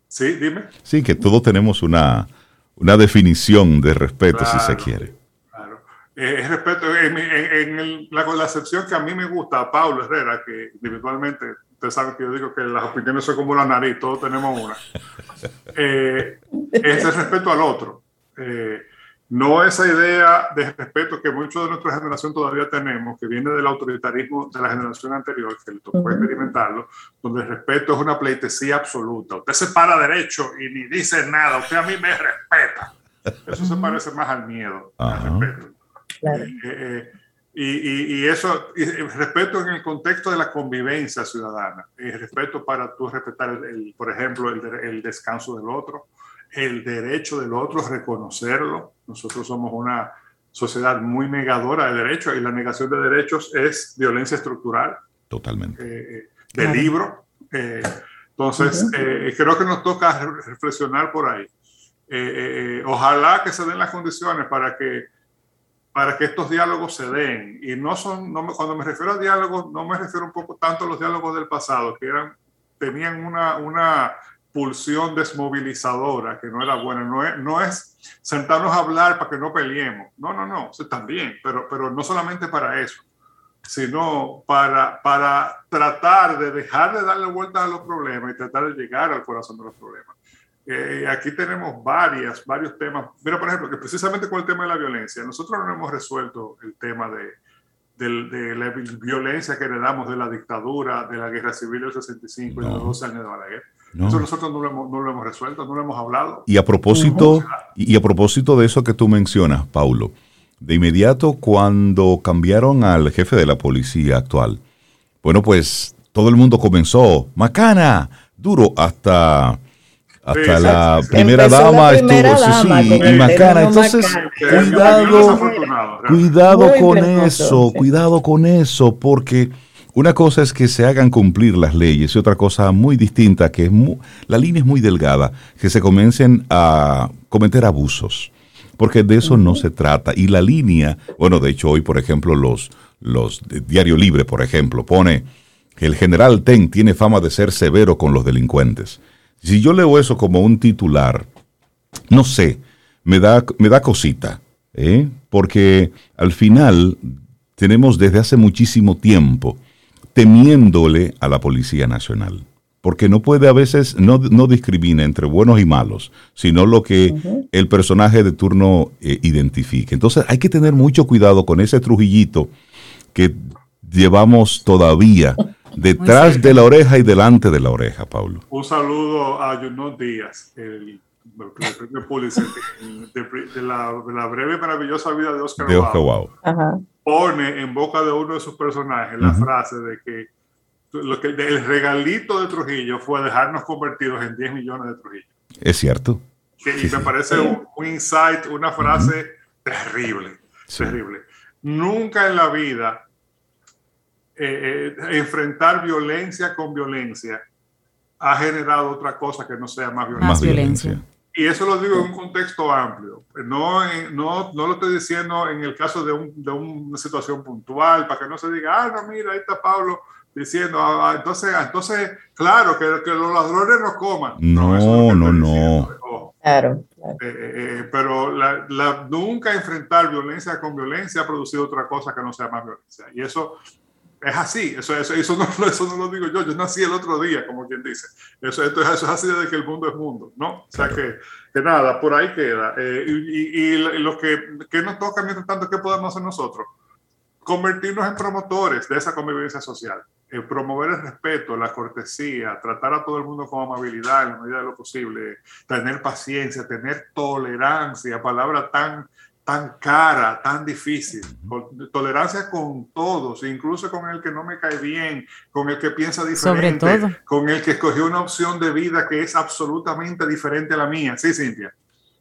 Sí, dime. Sí, que todos tenemos una, una definición de respeto, si se quiere. Claro. Eh, respeto, en, la, la, acepción que a mí me gusta, a Pablo Herrera, que individualmente, usted sabe que yo digo que las opiniones son como la nariz, todos tenemos una, (laughs) eh, es el respeto al otro. Eh, no esa idea de respeto que muchos de nuestra generación todavía tenemos, que viene del autoritarismo de la generación anterior, que le tocó experimentarlo, donde el respeto es una pleitesía absoluta. Usted se para derecho y ni dice nada, usted a mí me respeta. Eso se parece más al miedo, al respeto. Eh, eh, y, y, eso, y respeto en el contexto de la convivencia ciudadana, el respeto para tú respetar, el, por ejemplo, el, el descanso del otro, el derecho del otro, reconocerlo. Nosotros somos una sociedad muy negadora de derechos y la negación de derechos es violencia estructural. Totalmente. Eh, de libro. Eh, entonces, eh, creo que nos toca reflexionar por ahí. ojalá que se den las condiciones para que, para que estos diálogos se den. Y no son, cuando me refiero a diálogos, no me refiero un poco tanto a los diálogos del pasado, que eran, tenían una, una pulsión desmovilizadora que no era buena. No es, no es sentarnos a hablar para que no peleemos. No, no, no, eso también, pero, pero no solamente para eso, sino para, para tratar de dejar de darle vuelta a los problemas y tratar de llegar al corazón de los problemas. Eh, aquí tenemos varias, varios temas. Mira, por ejemplo, que precisamente con el tema de la violencia, nosotros no hemos resuelto el tema de, de, la violencia que heredamos de la dictadura, de la guerra civil del 65 y de los 12 años de Balaguer. Eso nosotros no lo, hemos, no lo, hemos, resuelto, no lo hemos hablado. Y a propósito, y a propósito de eso que tú mencionas, Paulo, de inmediato cuando cambiaron al jefe de la policía actual, bueno, pues todo el mundo comenzó, macana, duro, hasta hasta la primera dama estuvo, sí, y macana. Entonces, cuidado, cuidado con eso, cuidado con eso, porque una cosa es que se hagan cumplir las leyes y otra cosa muy distinta, que es la línea es muy delgada, que se comiencen a cometer abusos, porque de eso no se trata. Y la línea, bueno, de hecho hoy, por ejemplo, los, los Diario Libre, por ejemplo, pone que el general Ten tiene fama de ser severo con los delincuentes. Si yo leo eso como un titular, no sé, me da, me da cosita, ¿eh? porque al final tenemos desde hace muchísimo tiempo temiéndole a la Policía Nacional. Porque no puede a veces, no, no discrimina entre buenos y malos, sino lo que el personaje de turno eh, identifique. Entonces hay que tener mucho cuidado con ese trujillito que llevamos todavía (laughs) detrás de la oreja y delante de la oreja, Pablo. Un saludo a Junot Díaz, el, premio Pulitzer de, la, breve maravillosa vida de Oscar, de Oscar pone en boca de uno de sus personajes la frase de que, lo que el regalito de Trujillo fue dejarnos convertidos en 10 millones de Trujillo. Es cierto. y me parece un, insight, una frase terrible, terrible. Nunca en la vida eh, eh, enfrentar violencia con violencia ha generado otra cosa que no sea más violencia. Más violencia. Y eso lo digo en un contexto amplio. No, no, no lo estoy diciendo en el caso de, un, de, una situación puntual, para que no se diga, ah, no, mira, ahí está Pablo diciendo, ah, ah, entonces, entonces, claro, que, que, los ladrones no coman. No, no, no. Claro. Eh, eh, eh, pero la, la, nunca enfrentar violencia con violencia ha producido otra cosa que no sea más violencia. Y eso es así, eso, eso, eso, no, (laughs) eso no lo digo yo, yo nací el otro día, como quien dice. Eso, esto, eso es así desde que el mundo es mundo, ¿no? O sea que, que nada, por ahí queda. Eh, y, y, lo que, que, nos toca, mientras tanto, ¿qué podemos hacer nosotros? Convertirnos en promotores de esa convivencia social, eh, promover el respeto, la cortesía, tratar a todo el mundo con amabilidad en la medida de lo posible, tener paciencia, tener tolerancia, palabra tan tan cara, tan difícil. Tolerancia con todos, incluso con el que no me cae bien, con el que piensa diferente, con el que escogió una opción de vida que es absolutamente diferente a la mía. Sí, Cintia,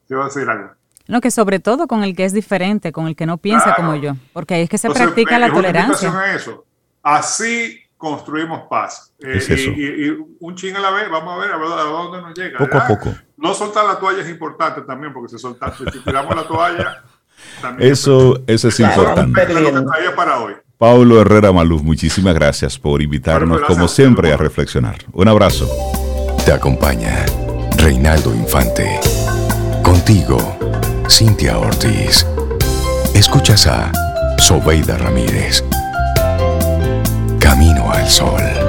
te voy a decir algo. No, que sobre todo con el que es diferente, con el que no piensa como yo, porque ahí es que se practica la tolerancia. eso. Así construimos paz. Eh, y, un ching a la vez, vamos a ver a, dónde nos llega. Poco a poco. No soltar la toalla es importante también, porque si, soltamos, si tiramos la toalla... eso, eso es importante. Para hoy. Paulo Herrera Maluz, muchísimas gracias por invitarnos, como siempre, a reflexionar. Un abrazo. Te acompaña Reinaldo Infante. Contigo Cintia Ortiz. Escuchas a Sobeida Ramírez. Camino al Sol.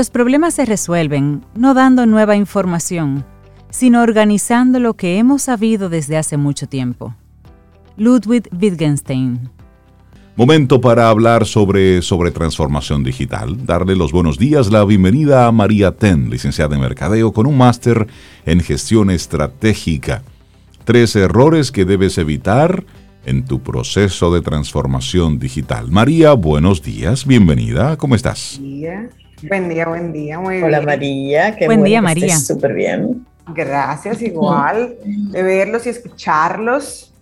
Los problemas se resuelven no dando nueva información, sino organizando lo que hemos sabido desde hace mucho tiempo. Ludwig Wittgenstein Momento para hablar sobre, sobre transformación digital. Darle los buenos días, la bienvenida a María Ten, licenciada en Mercadeo con un máster en gestión estratégica. Tres errores que debes evitar en tu proceso de transformación digital. María, buenos días, bienvenida, ¿cómo estás? Buen día, buen día, buen día, muy Hola María, qué buen día María. Súper bien. Gracias, igual, de verlos y escucharlos.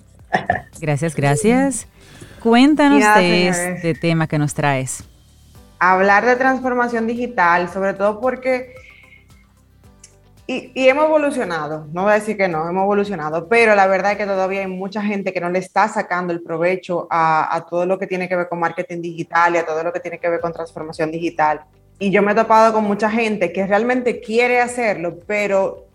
Gracias, gracias. Cuéntanos de este tema que nos traes. Hablar de transformación digital, sobre todo porque... Y, hemos evolucionado, no voy a decir que no, hemos evolucionado, pero la verdad es que todavía hay mucha gente que no le está sacando el provecho a, a todo lo que tiene que ver con marketing digital y a todo lo que tiene que ver con transformación digital. Y yo me he topado con mucha gente que realmente quiere hacerlo, pero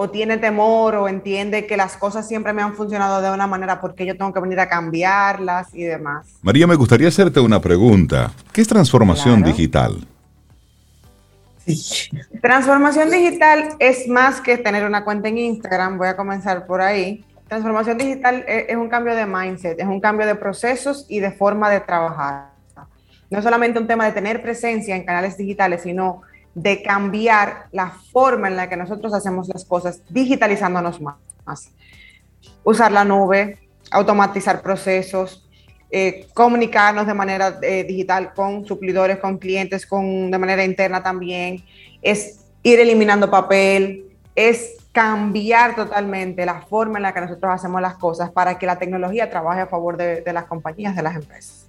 o tiene temor o entiende que las cosas siempre me han funcionado de una manera porque yo tengo que venir a cambiarlas y demás. María, me gustaría hacerte una pregunta. ¿Qué es transformación digital? Transformación digital es más que tener una cuenta en Instagram, voy a comenzar por ahí. Transformación digital e-, es un cambio de mindset, es un cambio de procesos y de forma de trabajar. No solamente un tema de tener presencia en canales digitales, sino de cambiar la forma en la que nosotros hacemos las cosas, digitalizándonos más. Usar la nube, automatizar procesos, eh, comunicarnos de manera eh, digital con suplidores, con clientes, con, de manera interna también, es ir eliminando papel, es cambiar totalmente la forma en la que nosotros hacemos las cosas para que la tecnología trabaje a favor de, de las compañías, de las empresas.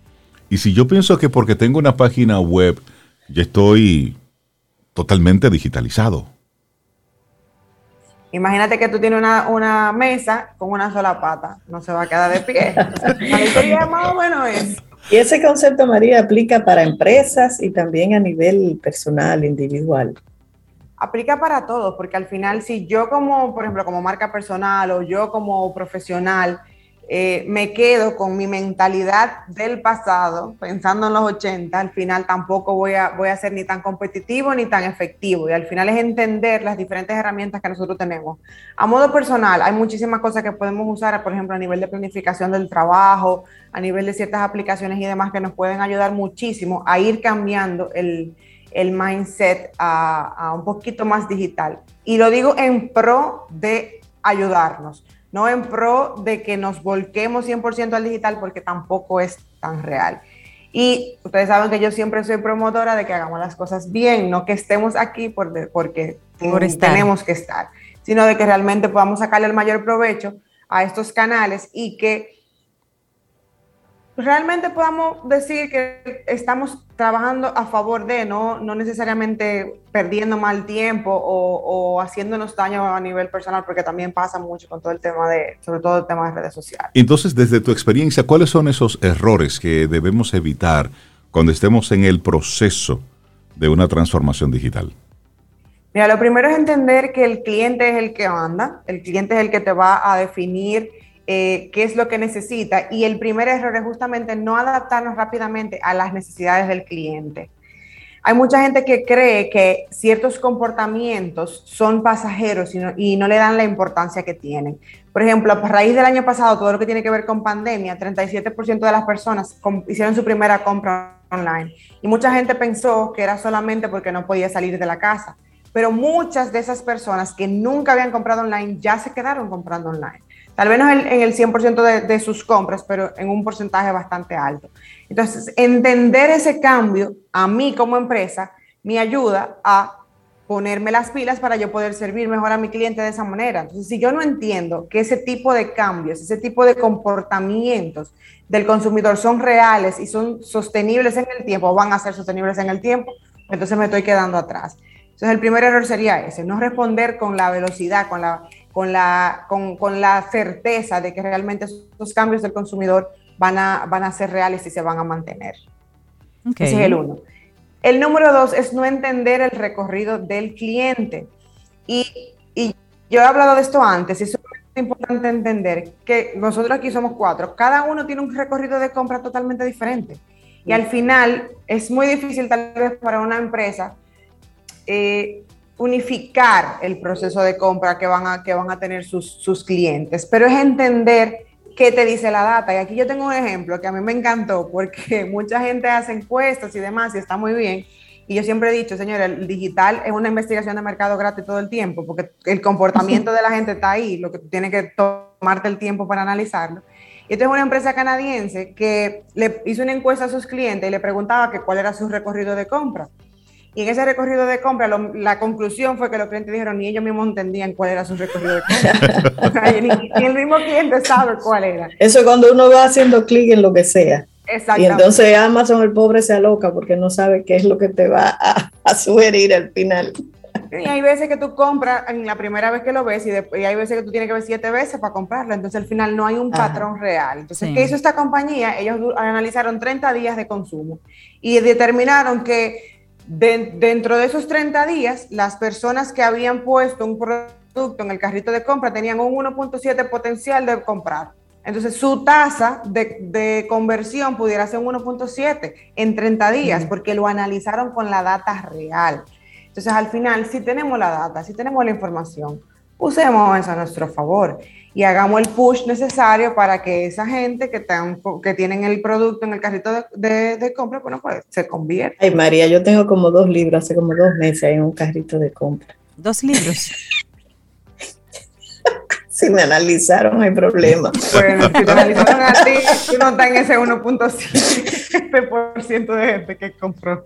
Y si yo pienso que porque tengo una página web, ya estoy totalmente digitalizado. Imagínate que tú tienes una, mesa con una sola pata, no se va a quedar de pie. (laughs) más o es. Y ese concepto, María, aplica para empresas y también a nivel personal, individual. Aplica para todos, porque al final, si yo como, por ejemplo, como marca personal o yo como profesional, eh, me quedo con mi mentalidad del pasado, pensando en los 80, al final tampoco voy a, voy a ser ni tan competitivo ni tan efectivo. Y al final es entender las diferentes herramientas que nosotros tenemos. A modo personal, hay muchísimas cosas que podemos usar, por ejemplo, a nivel de planificación del trabajo, a nivel de ciertas aplicaciones y demás que nos pueden ayudar muchísimo a ir cambiando el, el mindset a, a un poquito más digital. Y lo digo en pro de ayudarnos no en pro de que nos volquemos 100% al digital porque tampoco es tan real. Y ustedes saben que yo siempre soy promotora de que hagamos las cosas bien, no que estemos aquí por porque tenemos que estar, sino de que realmente podamos sacarle el mayor provecho a estos canales y que realmente podamos decir que estamos trabajando a favor de, no, no necesariamente perdiendo mal tiempo o, haciéndonos daño a nivel personal, porque también pasa mucho con todo el tema de, sobre todo el tema de redes sociales. Entonces, desde tu experiencia, ¿cuáles son esos errores que debemos evitar cuando estemos en el proceso de una transformación digital? Mira, lo primero es entender que el cliente es el que manda, el cliente es el que te va a definir eh, qué es lo que necesita. Y el primer error es justamente no adaptarnos rápidamente a las necesidades del cliente. Hay mucha gente que cree que ciertos comportamientos son pasajeros y no, y no, le dan la importancia que tienen. Por ejemplo, a raíz del año pasado, todo lo que tiene que ver con pandemia, 37% de las personas hicieron su primera compra online. Y mucha gente pensó que era solamente porque no podía salir de la casa pero muchas de esas personas que nunca habían comprado online ya se quedaron comprando online. Tal vez no en el 100% de, de sus compras, pero en un porcentaje bastante alto. Entonces, entender ese cambio a mí como empresa me ayuda a ponerme las pilas para yo poder servir mejor a mi cliente de esa manera. Entonces, si yo no entiendo que ese tipo de cambios, ese tipo de comportamientos del consumidor son reales y son sostenibles en el tiempo, van a ser sostenibles en el tiempo, entonces me estoy quedando atrás. Entonces, el primer error sería ese, no responder con la velocidad, con la, con la, con, la certeza de que realmente esos cambios del consumidor van a, van a ser reales y se van a mantener. Ese es el uno. El número dos es no entender el recorrido del cliente. Y, yo he hablado de esto antes, y es importante entender que nosotros aquí somos cuatro, cada uno tiene un recorrido de compra totalmente diferente. Y al final es muy difícil tal vez para una empresa eh, unificar el proceso de compra que van a, que van a tener sus, sus clientes, pero es entender qué te dice la data. Y aquí yo tengo un ejemplo que a mí me encantó porque (laughs) mucha gente hace encuestas y demás y está muy bien. Y yo siempre he dicho, señor, el digital es una investigación de mercado gratis todo el tiempo, porque el comportamiento de la gente está ahí, lo que tú tienes que tomarte el tiempo para analizarlo. Y esta es una empresa canadiense que le hizo una encuesta a sus clientes y le preguntaba que cuál era su recorrido de compra. Y en ese recorrido de compra, la conclusión fue que los clientes dijeron, ni ellos mismos entendían cuál era su recorrido de compra. (laughs) ni, el mismo cliente sabe cuál era. Eso es cuando uno va haciendo clic en lo que sea. Y entonces Amazon, el pobre, se aloca porque no sabe qué es lo que te va a, a sugerir al final. Y hay veces que tú compras en la primera vez que lo ves y, hay veces que tú tienes que ver siete veces para comprarlo. Entonces al final no hay un patrón real. Entonces, ¿qué hizo esta compañía? Ellos analizaron 30 días de consumo y determinaron que dentro de esos 30 días, las personas que habían puesto un producto en el carrito de compra tenían un 1.7 potencial de comprar. Entonces, su tasa de, conversión pudiera ser un 1.7 en 30 días, porque lo analizaron con la data real. Entonces, al final, si tenemos la data, si tenemos la información, usemos eso a nuestro favor y hagamos el push necesario para que esa gente que, que tienen el producto en el carrito de, compra, bueno, pues se convierta. Ay, María, yo tengo como dos libros, hace como dos meses en un carrito de compra. ¿Dos libros? (laughs) si me analizaron, hay problema. Bueno, si te analizaron a ti, tú no estás en ese 1.7% de gente que compró.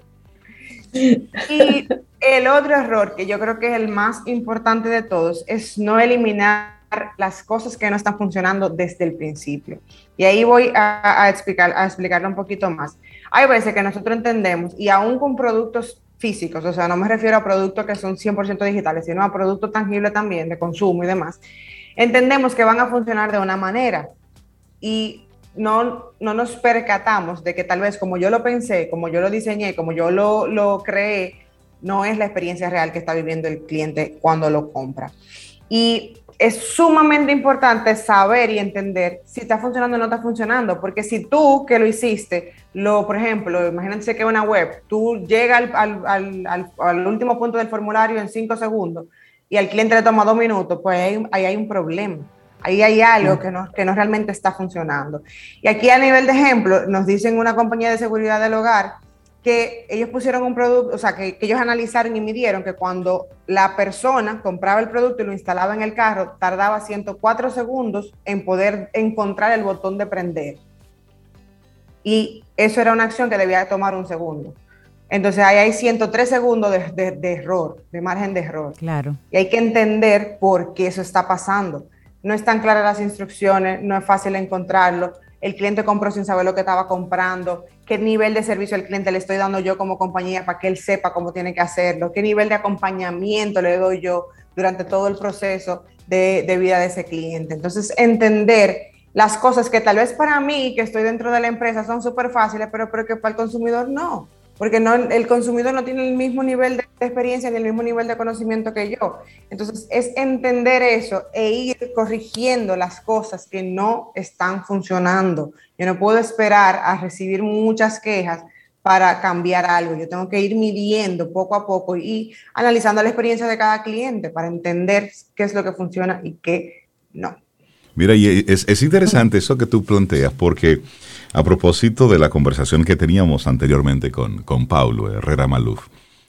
Y el otro error, que yo creo que es el más importante de todos, es no eliminar las cosas que no están funcionando desde el principio. Y ahí voy a, explicar, a explicarlo un poquito más. Hay veces que nosotros entendemos, y aún con productos físicos, o sea, no me refiero a productos que son 100% digitales, sino a productos tangibles también, de consumo y demás, entendemos que van a funcionar de una manera. Y no, no nos percatamos de que tal vez como yo lo pensé, como yo lo diseñé, como yo lo, lo creé, no es la experiencia real que está viviendo el cliente cuando lo compra. Y es sumamente importante saber y entender si está funcionando o no está funcionando, porque si tú que lo hiciste, lo, por ejemplo, imagínense que una web, tú llegas al, al, al, al, último punto del formulario en cinco segundos y al cliente le toma dos minutos, pues ahí, ahí hay un problema. Ahí hay algo que no, que no realmente está funcionando. Y aquí a nivel de ejemplo, nos dicen una compañía de seguridad del hogar que ellos pusieron un producto, o sea, que, ellos analizaron y midieron que cuando la persona compraba el producto y lo instalaba en el carro, tardaba 104 segundos en poder encontrar el botón de prender. Y eso era una acción que debía tomar un segundo. Entonces ahí hay 103 segundos de, de, error, de margen de error. Claro. Y hay que entender por qué eso está pasando. No están claras las instrucciones, no es fácil encontrarlo el cliente compró sin saber lo que estaba comprando, qué nivel de servicio al cliente le estoy dando yo como compañía para que él sepa cómo tiene que hacerlo, qué nivel de acompañamiento le doy yo durante todo el proceso de, vida de ese cliente. Entonces, entender las cosas que tal vez para mí, que estoy dentro de la empresa, son súper fáciles, pero, pero que para el consumidor no porque el consumidor no tiene el mismo nivel de experiencia ni el mismo nivel de conocimiento que yo. Entonces, es entender eso e ir corrigiendo las cosas que no están funcionando. Yo no puedo esperar a recibir muchas quejas para cambiar algo. Yo tengo que ir midiendo poco a poco y analizando la experiencia de cada cliente para entender qué es lo que funciona y qué no. Mira, y es, es interesante eso que tú planteas porque a propósito de la conversación que teníamos anteriormente con, con Paulo Herrera Maluf.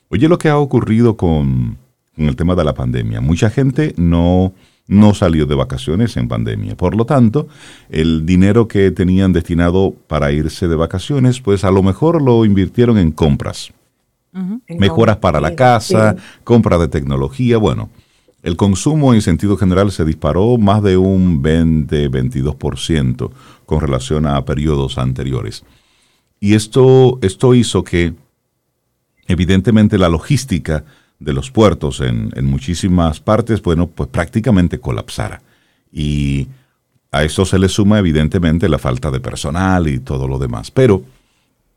Oye lo que ha ocurrido con, con el tema de la pandemia. Mucha gente no, no salió de vacaciones en pandemia. Por lo tanto, el dinero que tenían destinado para irse de vacaciones, pues a lo mejor lo invirtieron en compras. Mejoras para la casa, compra de tecnología, bueno. El consumo en sentido general se disparó más de un 20-22% con relación a periodos anteriores. Y esto, esto hizo que, evidentemente, la logística de los puertos en, muchísimas partes, bueno, pues prácticamente colapsara. Y a eso se le suma, evidentemente, la falta de personal y todo lo demás. Pero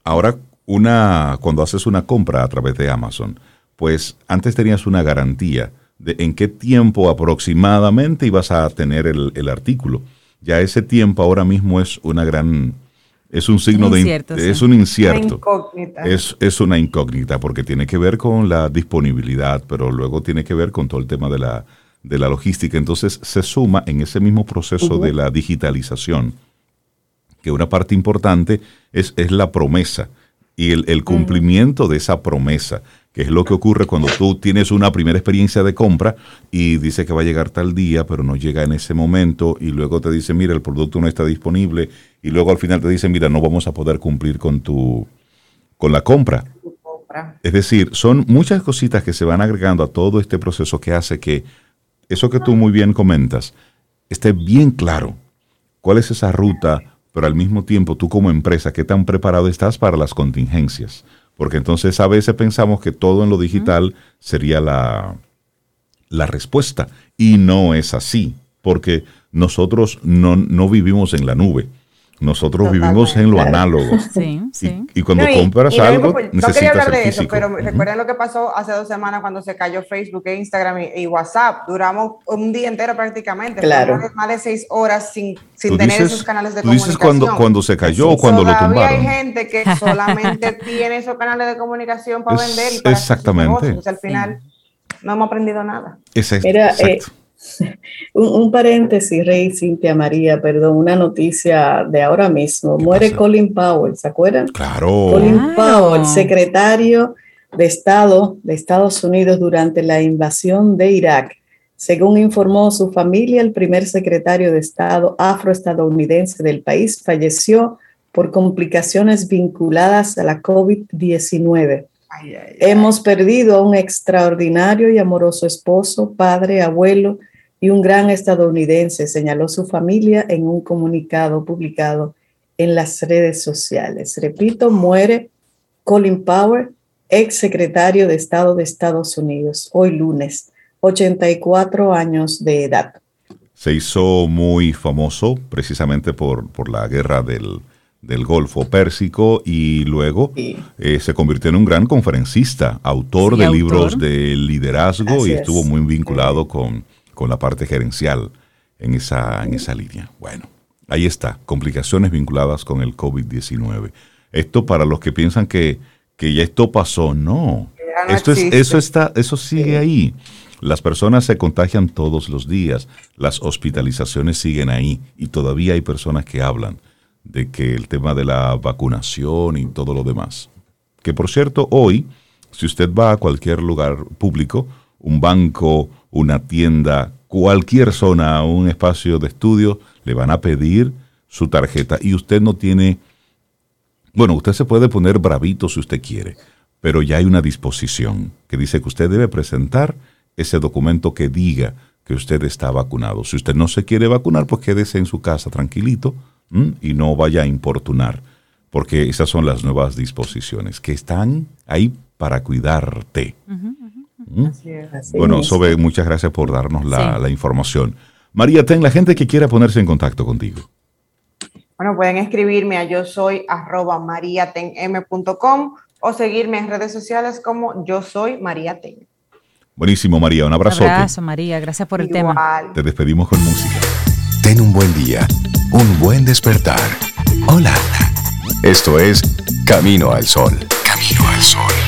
ahora, una, cuando haces una compra a través de Amazon, pues antes tenías una garantía de en qué tiempo aproximadamente ibas a tener el, artículo. Ya ese tiempo ahora mismo es una gran, es un signo de es un incierto. Es, es, una incógnita porque tiene que ver con la disponibilidad, pero luego tiene que ver con todo el tema de la, de la logística. Entonces se suma en ese mismo proceso de la digitalización, que una parte importante es, es la promesa y el, el cumplimiento de esa promesa que es lo que ocurre cuando tú tienes una primera experiencia de compra y dice que va a llegar tal día, pero no llega en ese momento y luego te dice, mira, el producto no está disponible y luego al final te dice, mira, no vamos a poder cumplir con tu con la compra. Es decir, son muchas cositas que se van agregando a todo este proceso que hace que eso que tú muy bien comentas esté bien claro cuál es esa ruta, pero al mismo tiempo tú como empresa, qué tan preparado estás para las contingencias porque entonces a veces pensamos que todo en lo digital sería la, la respuesta y no es así, porque nosotros no, no vivimos en la nube. Nosotros vivimos en lo análogo. (laughs) Sí, sí. Y, cuando compras algo, pues, no quería hablar de eso, pero recuerden lo que pasó hace dos semanas cuando se cayó Facebook, e Instagram y, WhatsApp. Duramos un día entero prácticamente. Claro. Más de seis horas sin, sin tener esos canales de comunicación. dices cuando, cuando se cayó o cuando lo tumbaron. hay gente que solamente (laughs) tiene esos canales de comunicación para vender y para Exactamente. al final no hemos aprendido nada. Es Mira, eh, (laughs) un, paréntesis, Rey, Cintia María, perdón, una noticia de ahora mismo. Muere Colin Powell, ¿se acuerdan? Claro. Colin Powell, secretario de Estado de Estados Unidos durante la invasión de Irak. Según informó su familia, el primer secretario de Estado afroestadounidense del país falleció por complicaciones vinculadas a la COVID-19. Hemos perdido a un extraordinario y amoroso esposo, padre, abuelo y un gran estadounidense, señaló su familia en un comunicado publicado en las redes sociales. Repito, muere Colin Powell, ex secretario de Estado de Estados Unidos, hoy lunes, 84 años de edad. Se hizo muy famoso precisamente por, por la guerra del, del Golfo Pérsico y luego eh, se convirtió en un gran conferencista, autor de libros de liderazgo y estuvo muy vinculado con, con, la parte gerencial en esa, en esa línea. Bueno, ahí está, complicaciones vinculadas con el COVID-19. Esto para los que piensan que, que ya esto pasó, no. esto es, eso, está, eso sigue ahí. Las personas se contagian todos los días, las hospitalizaciones siguen ahí y todavía hay personas que hablan de que el tema de la vacunación y todo lo demás. Que por cierto, hoy, si usted va a cualquier lugar público, un banco, una tienda, cualquier zona, un espacio de estudio, le van a pedir su tarjeta y usted no tiene, bueno, usted se puede poner bravito si usted quiere, pero ya hay una disposición que dice que usted debe presentar ese documento que diga que usted está vacunado. Si usted no se quiere vacunar, pues quédese en su casa tranquilito, y no vaya a importunar, porque esas son las nuevas disposiciones que están ahí para cuidarte. bueno, Sobe, muchas gracias por darnos la, información. María, ten la gente que quiera ponerse en contacto contigo. Bueno, pueden escribirme a yo soy arroba mariatenm.com o seguirme en redes sociales como yo soy María Ten. Buenísimo, María. Un abrazo. Un abrazo, María. Gracias por el tema. Te despedimos con música. Ten un buen día un buen despertar. Hola. Esto es Camino al Sol. Camino al Sol.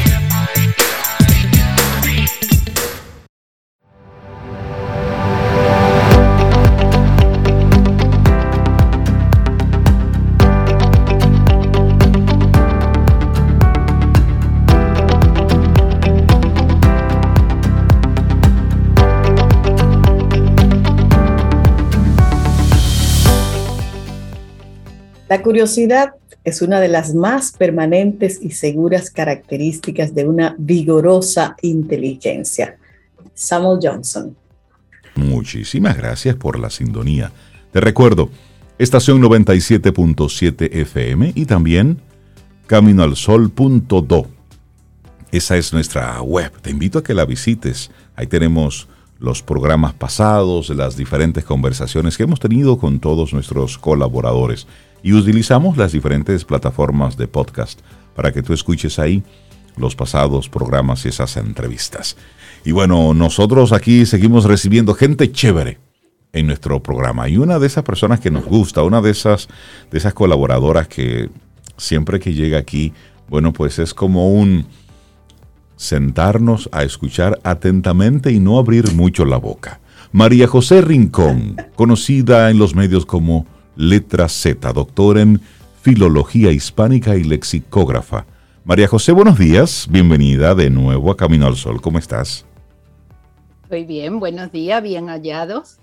La curiosidad es una de las más permanentes y seguras características de una vigorosa inteligencia. Samuel Johnson. Muchísimas gracias por la sintonía. Te recuerdo, estación 97.7 FM y también caminoalsol.do. Esa es nuestra web. Te invito a que la visites. Ahí tenemos los programas pasados, las diferentes conversaciones que hemos tenido con todos nuestros colaboradores y utilizamos las diferentes plataformas de podcast para que tú escuches ahí los pasados programas y esas entrevistas. Y bueno, nosotros aquí seguimos recibiendo gente chévere en nuestro programa. Y una de esas personas que nos gusta, una de esas, de esas colaboradoras que siempre que llega aquí, bueno, pues es como un sentarnos a escuchar atentamente y no abrir mucho la boca. María José Rincón, conocida en los medios como Letra Z, doctora en Filología Hispánica y Lexicógrafa. María José, buenos días, bienvenida de nuevo a Camino al Sol, ¿cómo estás? Muy bien, buenos días, bien hallados.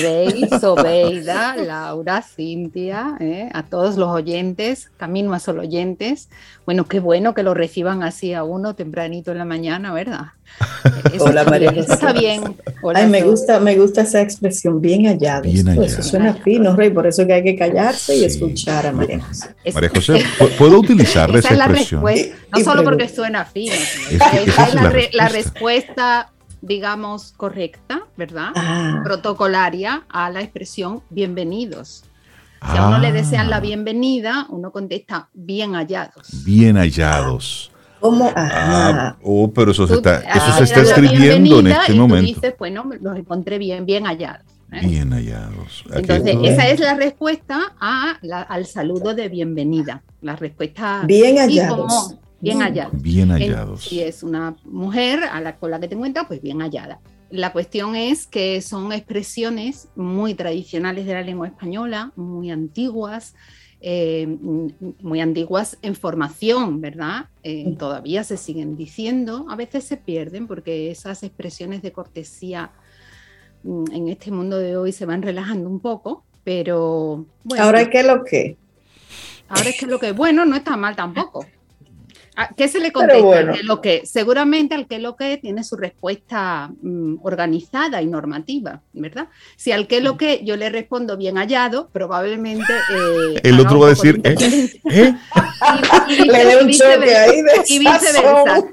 Rey, Sobeida, (laughs) Laura, Cintia, eh, a todos los oyentes, camino a solo oyentes. Bueno, qué bueno que lo reciban así a uno tempranito en la mañana, ¿verdad? (laughs) Hola María Está bien. Ay, me gusta, me gusta esa expresión, bien hallados. Bien Eso suena fino, Rey, por eso que hay que callarse y escuchar a María José. María José, (laughs) ¿puedo utilizar esa, expresión? no solo porque suena fino, esa, es, la, la respuesta digamos, correcta, ¿verdad? Ah. Protocolaria a la expresión bienvenidos. Si a uno le desean la ah. bienvenida, uno contesta bien hallados. Bien hallados. ¿Cómo? Ah, oh, pero eso se está, eso se está escribiendo en este momento. Tú dices, bueno, los encontré bien, bien hallados. ¿eh? Bien hallados. Entonces, esa es la respuesta a al saludo de bienvenida. La respuesta. Bien hallados. Bien hallados. Bien hallados. Si es una mujer a la, con la que te encuentras, pues bien hallada. La cuestión es que son expresiones muy tradicionales de la lengua española, muy antiguas, eh, muy antiguas en formación, ¿verdad? Eh, todavía se siguen diciendo, a veces se pierden porque esas expresiones de cortesía mm, en este mundo de hoy se van relajando un poco, pero... Bueno, ahora es lo que... Ahora es que lo que bueno no está mal tampoco. Ah, ¿Qué se le contesta? lo que, seguramente al que lo que tiene su respuesta mm, organizada y normativa, ¿verdad? Si al que lo que yo le respondo bien hallado, probablemente... Eh, el otro va a decir, ¿eh? ¿Eh? Y, viceversa, y viceversa.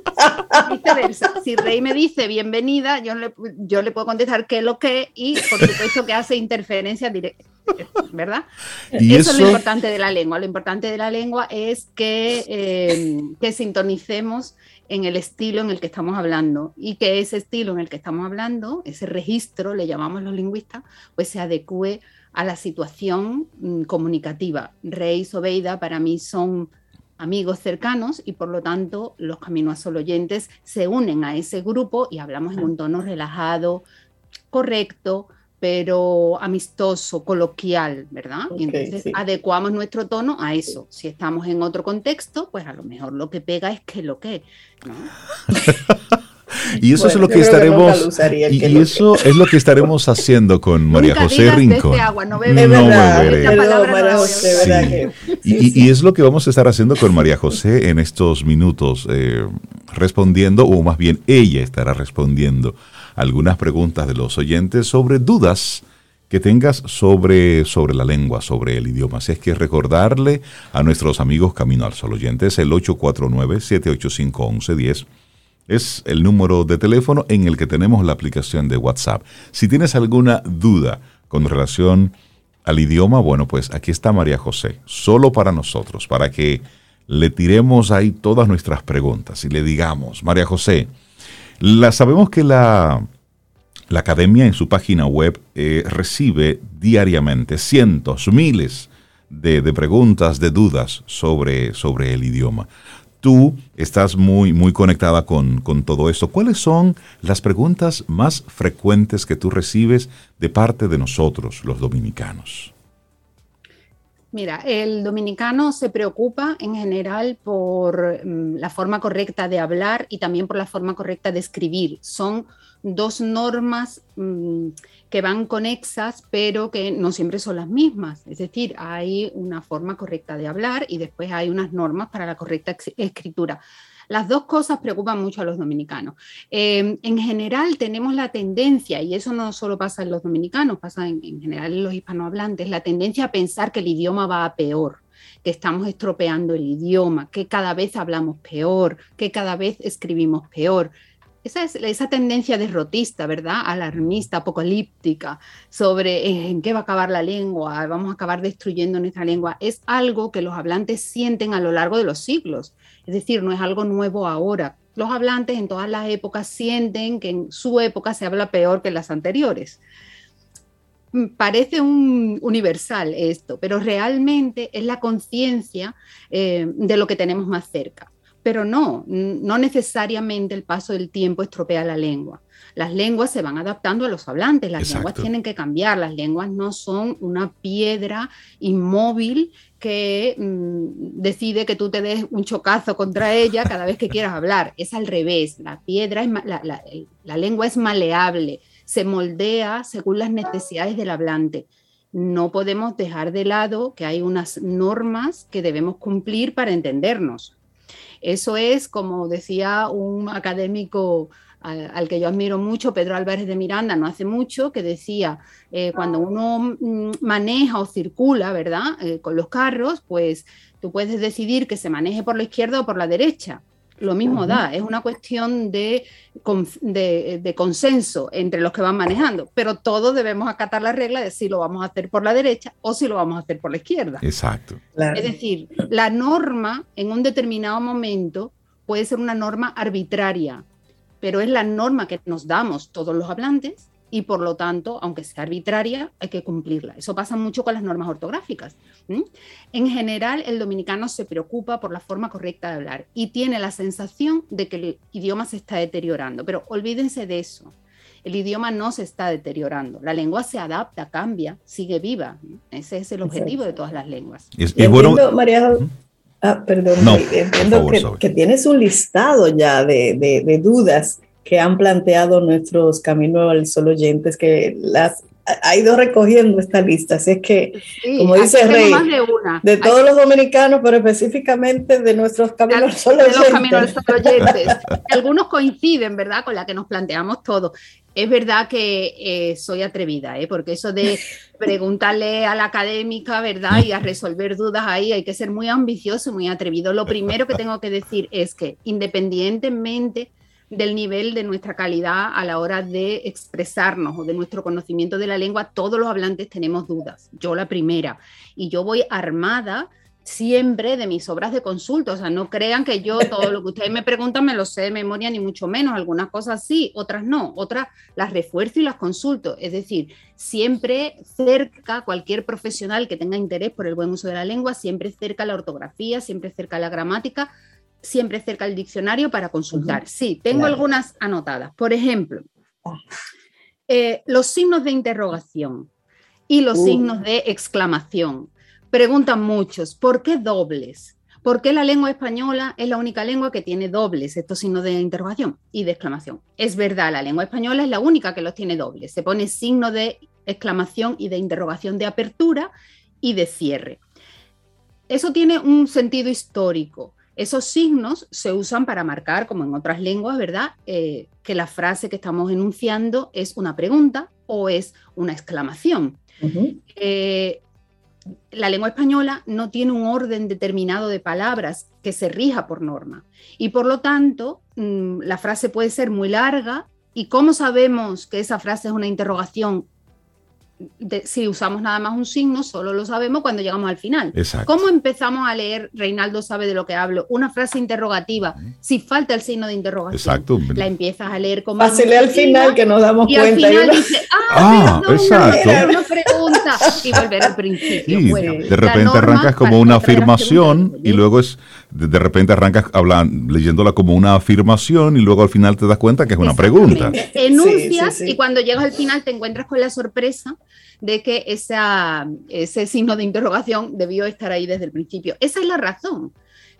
Si Rey me dice bienvenida, yo le, yo le puedo contestar qué lo que y por supuesto que hace interferencia directa ¿verdad? eso, es lo importante de la lengua. Lo importante de la lengua es que, eh, que sintonicemos en el estilo en el que estamos hablando y que ese estilo en el que estamos hablando, ese registro, le llamamos los lingüistas, pues se adecue a la situación mm, comunicativa. Rey y Sobeida para mí son amigos cercanos y por lo tanto los caminos a solo oyentes se unen a ese grupo y hablamos en un tono relajado, correcto, pero amistoso, coloquial, ¿verdad? y entonces adecuamos nuestro tono a eso. Si estamos en otro contexto, pues a lo mejor lo que pega es que lo que, ¿no? y eso es lo que estaremos y, eso es lo que estaremos haciendo con María José Rincón. no, beberé. y, es lo que vamos a estar haciendo con María José en estos minutos, eh, respondiendo, o más bien ella estará respondiendo algunas preguntas de los oyentes sobre dudas que tengas sobre, sobre la lengua, sobre el idioma. Así es que recordarle a nuestros amigos Camino al Sol oyentes el 849-785-1110 es el número de teléfono en el que tenemos la aplicación de WhatsApp. Si tienes alguna duda con relación al idioma, bueno, pues aquí está María José, solo para nosotros, para que le tiremos ahí todas nuestras preguntas y le digamos, María José, la, sabemos que la, la academia en su página web eh, recibe diariamente cientos, miles de, preguntas, de dudas sobre, sobre el idioma. Tú estás muy, muy conectada con, con todo esto. ¿Cuáles son las preguntas más frecuentes que tú recibes de parte de nosotros, los dominicanos? Mira, el dominicano se preocupa en general por mm, la forma correcta de hablar y también por la forma correcta de escribir. Son dos normas mm, que van conexas, pero que no siempre son las mismas. Es decir, hay una forma correcta de hablar y después hay unas normas para la correcta escritura. Las dos cosas preocupan mucho a los dominicanos. Em, en general tenemos la tendencia, y eso no solo pasa en los dominicanos, pasa en, en general en los hispanohablantes, la tendencia a pensar que el idioma va a peor que estamos estropeando el idioma, que cada vez hablamos peor, que cada vez escribimos peor. Esa es esa tendencia derrotista, ¿verdad? Alarmista, apocalíptica, sobre eh, en qué va a acabar la lengua, vamos a acabar destruyendo nuestra lengua, es algo que los hablantes sienten a lo largo de los siglos. Es decir, no es algo nuevo ahora. Los hablantes en todas las épocas sienten que en su época se habla peor que en las anteriores. Mm, parece un universal esto, pero realmente es la conciencia eh, de lo que tenemos más cerca. Pero no, no necesariamente el paso del tiempo estropea la lengua. Las lenguas se van adaptando a los hablantes, las lenguas tienen que cambiar, las lenguas no son una piedra inmóvil que mm, decide que tú te des un chocazo contra ella cada vez que (laughs) quieras hablar. Es al revés, la piedra es la lengua es maleable, se moldea según las necesidades del hablante. No podemos dejar de lado que hay unas normas que debemos cumplir para entendernos. Eso es, como decía un académico al, que yo admiro mucho, Pedro Álvarez de Miranda, no hace mucho, que decía, eh, cuando uno mm, maneja o circula, ¿verdad? Eh, con los carros, pues tú puedes decidir que se maneje por la izquierda o por la derecha lo mismo da, es una cuestión de, de, consenso entre los que van manejando, pero todos debemos acatar la regla de si lo vamos a hacer por la derecha o si lo vamos a hacer por la izquierda. Exacto. Es decir, la norma en un determinado momento puede ser una norma arbitraria, pero es la norma que nos damos todos los hablantes y por lo tanto, aunque sea arbitraria, hay que cumplirla. Eso pasa mucho con las normas ortográficas. En general, el dominicano se preocupa por la forma correcta de hablar y tiene la sensación de que el idioma se está deteriorando, pero olvídense de eso. El idioma no se está deteriorando, la lengua se adapta, cambia, sigue viva. Ese es el objetivo de todas las lenguas. Y, bueno, María, ah, perdón, entiendo que, tienes un listado ya de, de dudas que han planteado nuestros Camino al Sol oyentes, que las ha ido recogiendo esta lista. Así es que, como dice Rey, de, todos los dominicanos, pero específicamente de nuestros Caminos al Sol oyentes. De los Caminos al Sol oyentes. Algunos coinciden, ¿verdad?, con la que nos planteamos todos. Es verdad que eh, soy atrevida, ¿eh? porque eso de preguntarle a la académica, ¿verdad? Y a resolver dudas ahí, hay que ser muy ambicioso, muy atrevido. Lo primero que tengo que decir es que independientemente del nivel de nuestra calidad a la hora de expresarnos o de nuestro conocimiento de la lengua, todos los hablantes tenemos dudas. Yo la primera. Y yo voy armada siempre de mis obras de consulta. O sea, no crean que yo todo lo que ustedes me preguntan me lo sé de memoria, ni mucho menos. Algunas cosas sí, otras no. Otras las refuerzo y las consulto. Es decir, siempre cerca cualquier profesional que tenga interés por el buen uso de la lengua, siempre cerca la ortografía, siempre cerca la gramática siempre cerca del diccionario para consultar. Sí, tengo algunas anotadas. Por ejemplo, ah. eh, los signos de interrogación y los uh. signos de exclamación. Preguntan muchos, ¿por qué dobles? ¿Por qué la lengua española es la única lengua que tiene dobles estos signos de interrogación y de exclamación? Es verdad, la lengua española es la única que los tiene dobles. Se pone signo de exclamación y de interrogación de apertura y de cierre. Eso tiene un sentido histórico. Esos signos se usan para marcar, como en otras lenguas, ¿verdad? Eh, que la frase que estamos enunciando es una pregunta o es una exclamación. Eh, la lengua española no tiene un orden determinado de palabras que se rija por norma y por lo tanto mm, la frase puede ser muy larga y cómo sabemos que esa frase es una interrogación si usamos nada más un signo, solo lo sabemos cuando llegamos al final. ¿Cómo empezamos a leer, Reinaldo sabe de lo que hablo, una frase interrogativa, si falta el signo de interrogación? Exacto. La empiezas a leer como... Pásale al final que nos damos y cuenta. Al final dice, ah, ah exacto. una pregunta y volver al principio. de repente arrancas como una afirmación y luego es, de repente arrancas hablando, leyéndola como una afirmación y luego al final te das cuenta que es una pregunta. Enuncias y cuando llegas al final te encuentras con la sorpresa de que esa, ese signo de interrogación debió estar ahí desde el principio. Esa es la razón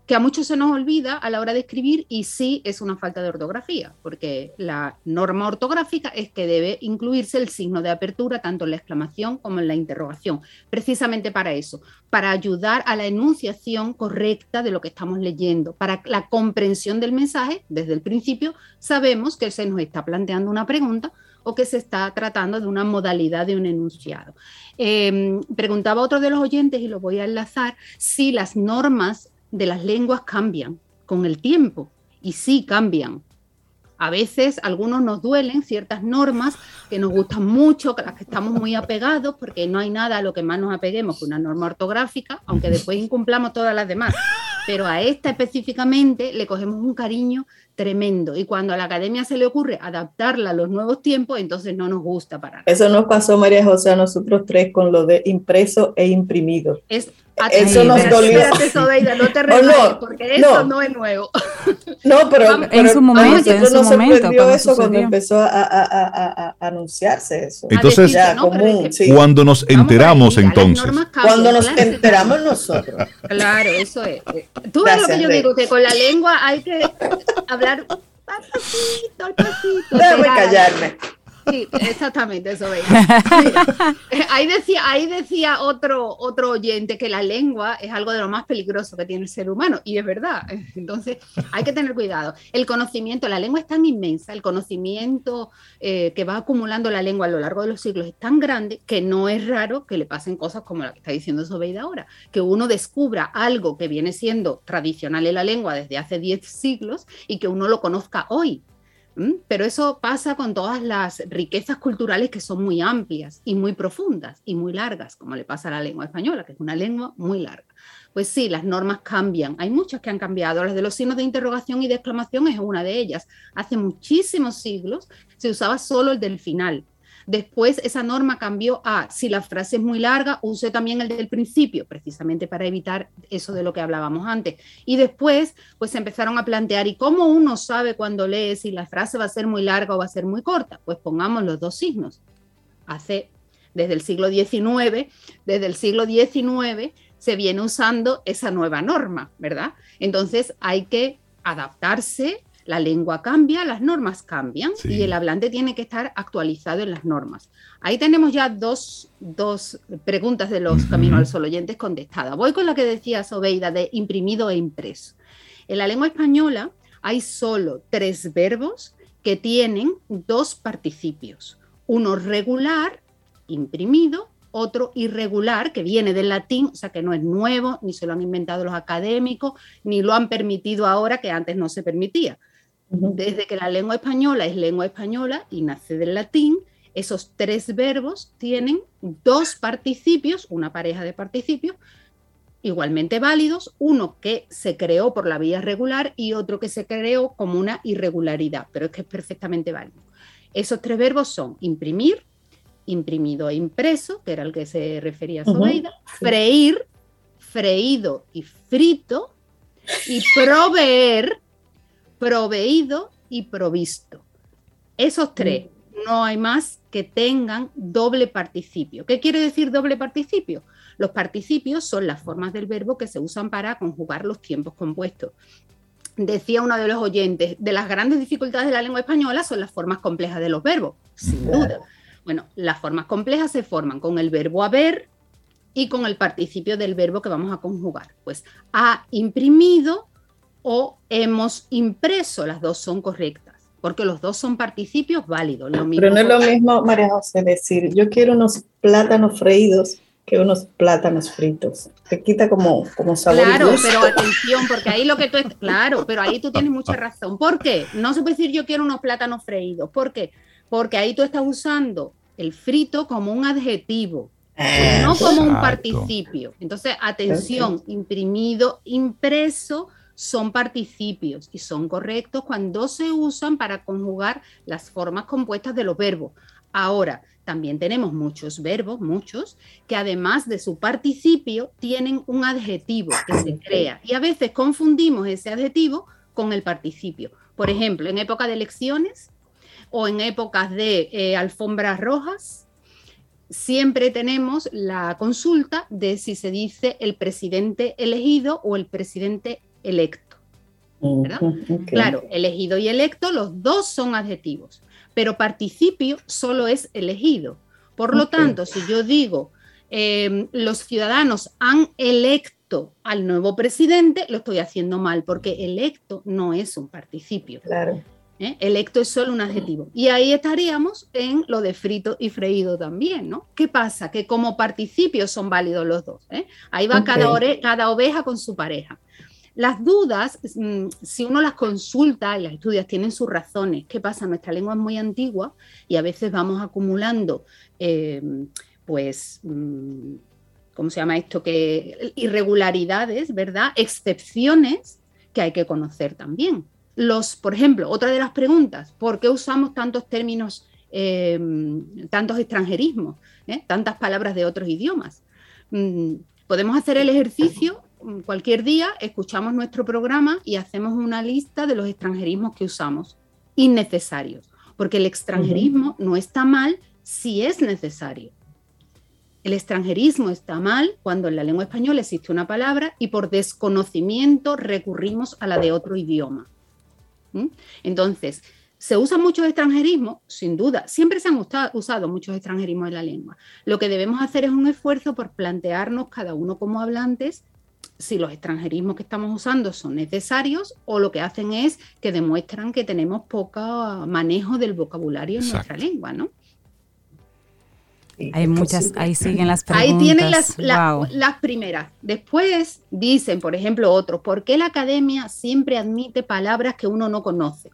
que a muchos se nos olvida a la hora de escribir y sí es una falta de ortografía, porque la norma ortográfica es que debe incluirse el signo de apertura tanto en la exclamación como en la interrogación, precisamente para eso, para ayudar a la enunciación correcta de lo que estamos leyendo, para la comprensión del mensaje. Desde el principio sabemos que se nos está planteando una pregunta o que se está tratando de una modalidad de un enunciado. Em, preguntaba otro de los oyentes, y lo voy a enlazar, si las normas de las lenguas cambian con el tiempo y sí cambian. A veces algunos nos duelen ciertas normas que nos gustan mucho, que las que estamos muy apegados, porque no hay nada a lo que más nos apeguemos que una norma ortográfica, aunque después incumplamos todas las demás. Pero a esta específicamente le cogemos un cariño tremendo. Y cuando a la academia se le ocurre adaptarla a los nuevos tiempos, entonces no nos gusta para Eso nos pasó, María José, a nosotros tres con lo de impreso e imprimido. Es, eso nos dolió. Espérate, no te (laughs) no, porque eso no. es nuevo. (laughs) No, pero, en su momento, en su momento, eso cuando empezó a, a, a, a, anunciarse eso. Entonces, ya, común, sí. cuando nos enteramos entonces. Cuando nos enteramos nosotros. (laughs) Claro, eso es. Tú ves lo que yo digo, que con la lengua hay que hablar al pasito, al pasito. Déjame callarme. Sí, exactamente, eso (laughs) Ahí decía, ahí decía otro, otro oyente que la lengua es algo de lo más peligroso que tiene el ser humano, y es verdad. Entonces, hay que tener cuidado. El conocimiento, la lengua es tan inmensa, el conocimiento eh, que va acumulando la lengua a lo largo de los siglos es tan grande que no es raro que le pasen cosas como la que está diciendo Sobeida ahora, que uno descubra algo que viene siendo tradicional en la lengua desde hace 10 siglos y que uno lo conozca hoy pero eso pasa con todas las riquezas culturales que son muy amplias y muy profundas y muy largas, como le pasa a la lengua española, que es una lengua muy larga. Pues sí, las normas cambian. Hay muchas que han cambiado. Las de los signos de interrogación y de exclamación es una de ellas. Hace muchísimos siglos se usaba solo el del final. Después esa norma cambió a, si la frase es muy larga, use también el del principio, precisamente para evitar eso de lo que hablábamos antes. Y después, pues se empezaron a plantear, ¿y cómo uno sabe cuando lee si la frase va a ser muy larga o va a ser muy corta? Pues pongamos los dos signos. Hace, desde el siglo XIX, desde el siglo XIX se viene usando esa nueva norma, ¿verdad? Entonces hay que adaptarse la lengua cambia, las normas cambian y el hablante tiene que estar actualizado en las normas. Ahí tenemos ya dos, preguntas de los Camino al Sol oyentes contestadas. Voy con la que decía Sobeida de imprimido e impreso. En la lengua española hay solo tres verbos que tienen dos participios. Uno regular, imprimido, otro irregular, que viene del latín, o sea que no es nuevo, ni se lo han inventado los académicos, ni lo han permitido ahora, que antes no se permitía. Desde que la lengua española es lengua española y nace del latín, esos tres verbos tienen dos participios, una pareja de participios, igualmente válidos, uno que se creó por la vía regular y otro que se creó como una irregularidad, pero es que es perfectamente válido. Esos tres verbos son imprimir, imprimido e impreso, que era el que se refería a Sobeida, freír, freído y frito, y proveer, proveído y provisto. Esos tres, no hay más que tengan doble participio. ¿Qué quiere decir doble participio? Los participios son las formas del verbo que se usan para conjugar los tiempos compuestos. Decía uno de los oyentes, de las grandes dificultades de la lengua española son las formas complejas de los verbos, sin duda. Bueno, las formas complejas se forman con el verbo haber y con el participio del verbo que vamos a conjugar. Pues ha imprimido o hemos impreso, las dos son correctas, porque los dos son participios válidos. Pero no es lo mismo, María José, decir, yo quiero unos plátanos freídos que unos plátanos fritos. Te quita como, como sabor. Claro, pero atención, porque ahí lo que tú es, claro, pero ahí tú tienes mucha razón. ¿Por qué? No se puede decir yo quiero unos plátanos freídos. ¿Por qué? Porque ahí tú estás usando el frito como un adjetivo, no como un participio. Entonces, atención, imprimido, impreso son participios y son correctos cuando se usan para conjugar las formas compuestas de los verbos. Ahora, también tenemos muchos verbos, muchos, que además de su participio tienen un adjetivo que se crea y a veces confundimos ese adjetivo con el participio. Por ejemplo, en época de elecciones o en épocas de eh, alfombras rojas, siempre tenemos la consulta de si se dice el presidente elegido o el presidente electo. Claro, elegido y electo, los dos son adjetivos, pero participio solo es elegido. Por lo tanto, si yo digo em, los ciudadanos han electo al nuevo presidente, lo estoy haciendo mal, porque electo no es un participio. Claro. ¿eh? Electo es solo un adjetivo. Y ahí estaríamos en lo de frito y freído también, ¿no? ¿Qué pasa? Que como participios son válidos los dos. ¿eh? Ahí va cada, cada oveja con su pareja. Las dudas, mm, si uno las consulta y las estudia, tienen sus razones. ¿Qué pasa? Nuestra lengua es muy antigua y a veces vamos acumulando, em, pues, mm, ¿cómo se llama esto? Que irregularidades, ¿verdad? Excepciones que hay que conocer también los, por ejemplo, otra de las preguntas, ¿por qué usamos tantos términos, em, tantos extranjerismos, eh? tantas palabras de otros idiomas? Mm, podemos hacer el ejercicio cualquier día, escuchamos nuestro programa y hacemos una lista de los extranjerismos que usamos, innecesarios, porque el extranjerismo no está mal si es necesario. El extranjerismo está mal cuando en la lengua española existe una palabra y por desconocimiento recurrimos a la de otro idioma. Entonces, ¿se usa mucho extranjerismo? Sin duda, siempre se han usado muchos extranjerismos en la lengua. Lo que debemos hacer es un esfuerzo por plantearnos cada uno como hablantes si los extranjerismos que estamos usando son necesarios o lo que hacen es que demuestran que tenemos poco manejo del vocabulario en nuestra lengua, ¿no? Hay muchas, ahí siguen las preguntas. Ahí tienen las, las primeras. Después dicen, por ejemplo, otros, ¿por qué la academia siempre admite palabras que uno no conoce?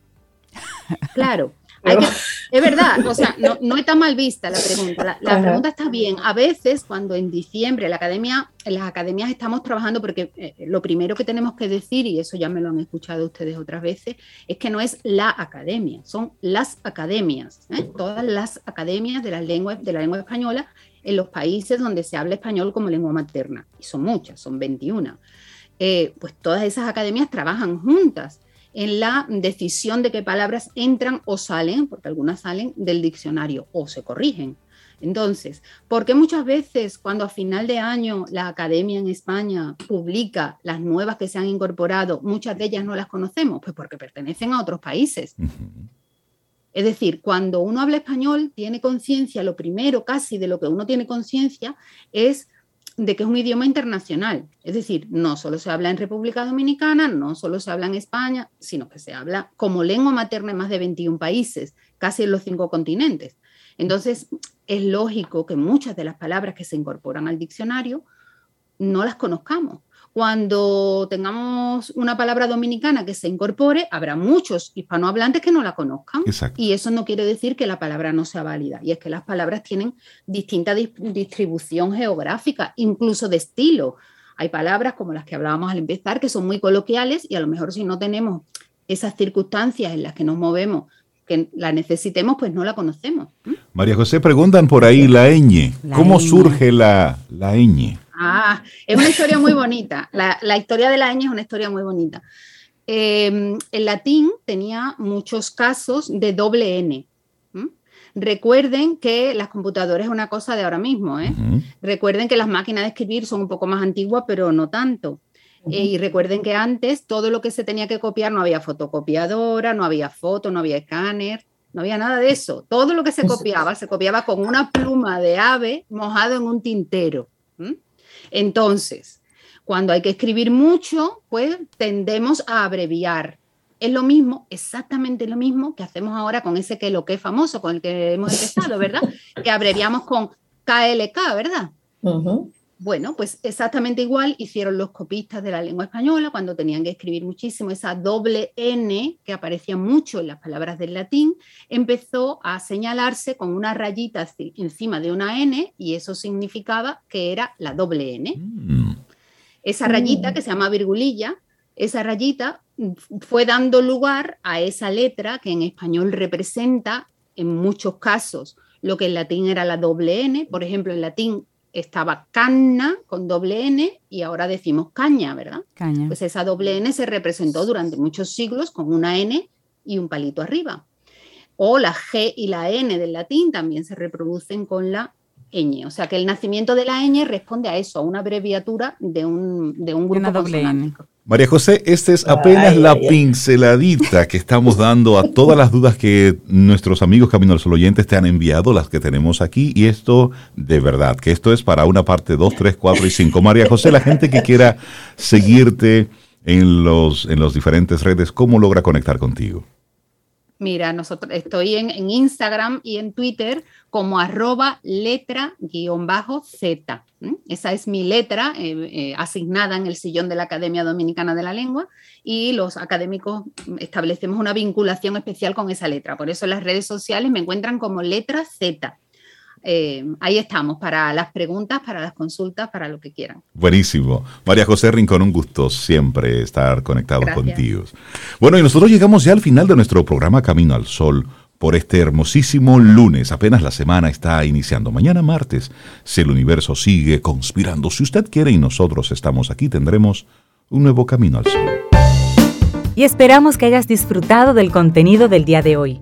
(laughs) Claro, (laughs) es verdad, o sea, no, está mal vista la pregunta. La, pregunta está bien. A veces, cuando en diciembre la academia, en las academias estamos trabajando, porque eh, lo primero que tenemos que decir, y eso ya me lo han escuchado ustedes otras veces, es que no es la academia, son las academias, ¿eh? todas las academias de la lengua, de la lengua española en los países donde se habla español como lengua materna. Y son muchas, son 21. Eh, pues todas esas academias trabajan juntas en la decisión de qué palabras entran o salen, porque algunas salen del diccionario o se corrigen. Entonces, ¿por qué muchas veces cuando a final de año la academia en España publica las nuevas que se han incorporado, muchas de ellas no las conocemos? Pues porque pertenecen a otros países. Es decir, cuando uno habla español, tiene conciencia, lo primero casi de lo que uno tiene conciencia es de que es un idioma internacional. Es decir, no solo se habla en República Dominicana, no solo se habla en España, sino que se habla como lengua materna en más de 21 países, casi en los cinco continentes. Entonces, es lógico que muchas de las palabras que se incorporan al diccionario no las conozcamos. Cuando tengamos una palabra dominicana que se incorpore, habrá muchos hispanohablantes que no la conozcan. Y eso no quiere decir que la palabra no sea válida. Y es que las palabras tienen distinta distribución geográfica, incluso de estilo. Hay palabras como las que hablábamos al empezar que son muy coloquiales y a lo mejor si no tenemos esas circunstancias en las que nos movemos que la necesitemos, pues no la conocemos. María José, preguntan por ahí la ñ. ¿Cómo surge la, la ñ? Ah, es una historia muy bonita. La, historia de la ñ es una historia muy bonita. Em, el latín tenía muchos casos de doble N. Recuerden que las computadoras es una cosa de ahora mismo. ¿eh? Recuerden que las máquinas de escribir son un poco más antiguas, pero no tanto. Eh, y recuerden que antes todo lo que se tenía que copiar no había fotocopiadora, no había foto, no había escáner, no había nada de eso. Todo lo que se copiaba se copiaba con una pluma de ave mojado en un tintero. Entonces, cuando hay que escribir mucho, pues tendemos a abreviar. Es lo mismo, exactamente lo mismo que hacemos ahora con ese que lo que es famoso, con el que hemos empezado, ¿verdad? (laughs) que abreviamos con KLK, ¿verdad? Bueno, pues exactamente igual hicieron los copistas de la lengua española cuando tenían que escribir muchísimo esa doble N que aparecía mucho en las palabras del latín, empezó a señalarse con una rayita encima de una N y eso significaba que era la doble N. Mm. Esa rayita que se llama virgulilla, esa rayita fue dando lugar a esa letra que en español representa en muchos casos lo que en latín era la doble N. Por ejemplo, en latín estaba canna con doble N y ahora decimos caña, ¿verdad? Caña. Pues esa doble N se representó durante muchos siglos con una N y un palito arriba. O la G y la N del latín también se reproducen con la ñ. O sea que el nacimiento de la ñ responde a eso, a una abreviatura de un, de un grupo consonántico. María José, esta es apenas la pinceladita que estamos dando a todas las dudas que nuestros amigos Camino al Sol oyentes te han enviado, las que tenemos aquí, y esto de verdad, que esto es para una parte 2, 3, 4 y 5. María José, la gente que quiera seguirte en los, en los diferentes redes, ¿cómo logra conectar contigo? Mira, nosotros estoy en, Instagram y en Twitter como arroba letra guion bajo Z. Esa es mi letra eh, eh, asignada en el sillón de la Academia Dominicana de la Lengua y los académicos establecemos una vinculación especial con esa letra. Por eso en las redes sociales me encuentran como letra Z. Eh, ahí estamos para las preguntas, para las consultas, para lo que quieran. Buenísimo. María José Rincón, un gusto siempre estar conectado contigo. Bueno, y nosotros llegamos ya al final de nuestro programa Camino al Sol por este hermosísimo lunes. Apenas la semana está iniciando. Mañana martes, si el universo sigue conspirando, si usted quiere y nosotros estamos aquí, tendremos un nuevo Camino al Sol. Y esperamos que hayas disfrutado del contenido del día de hoy.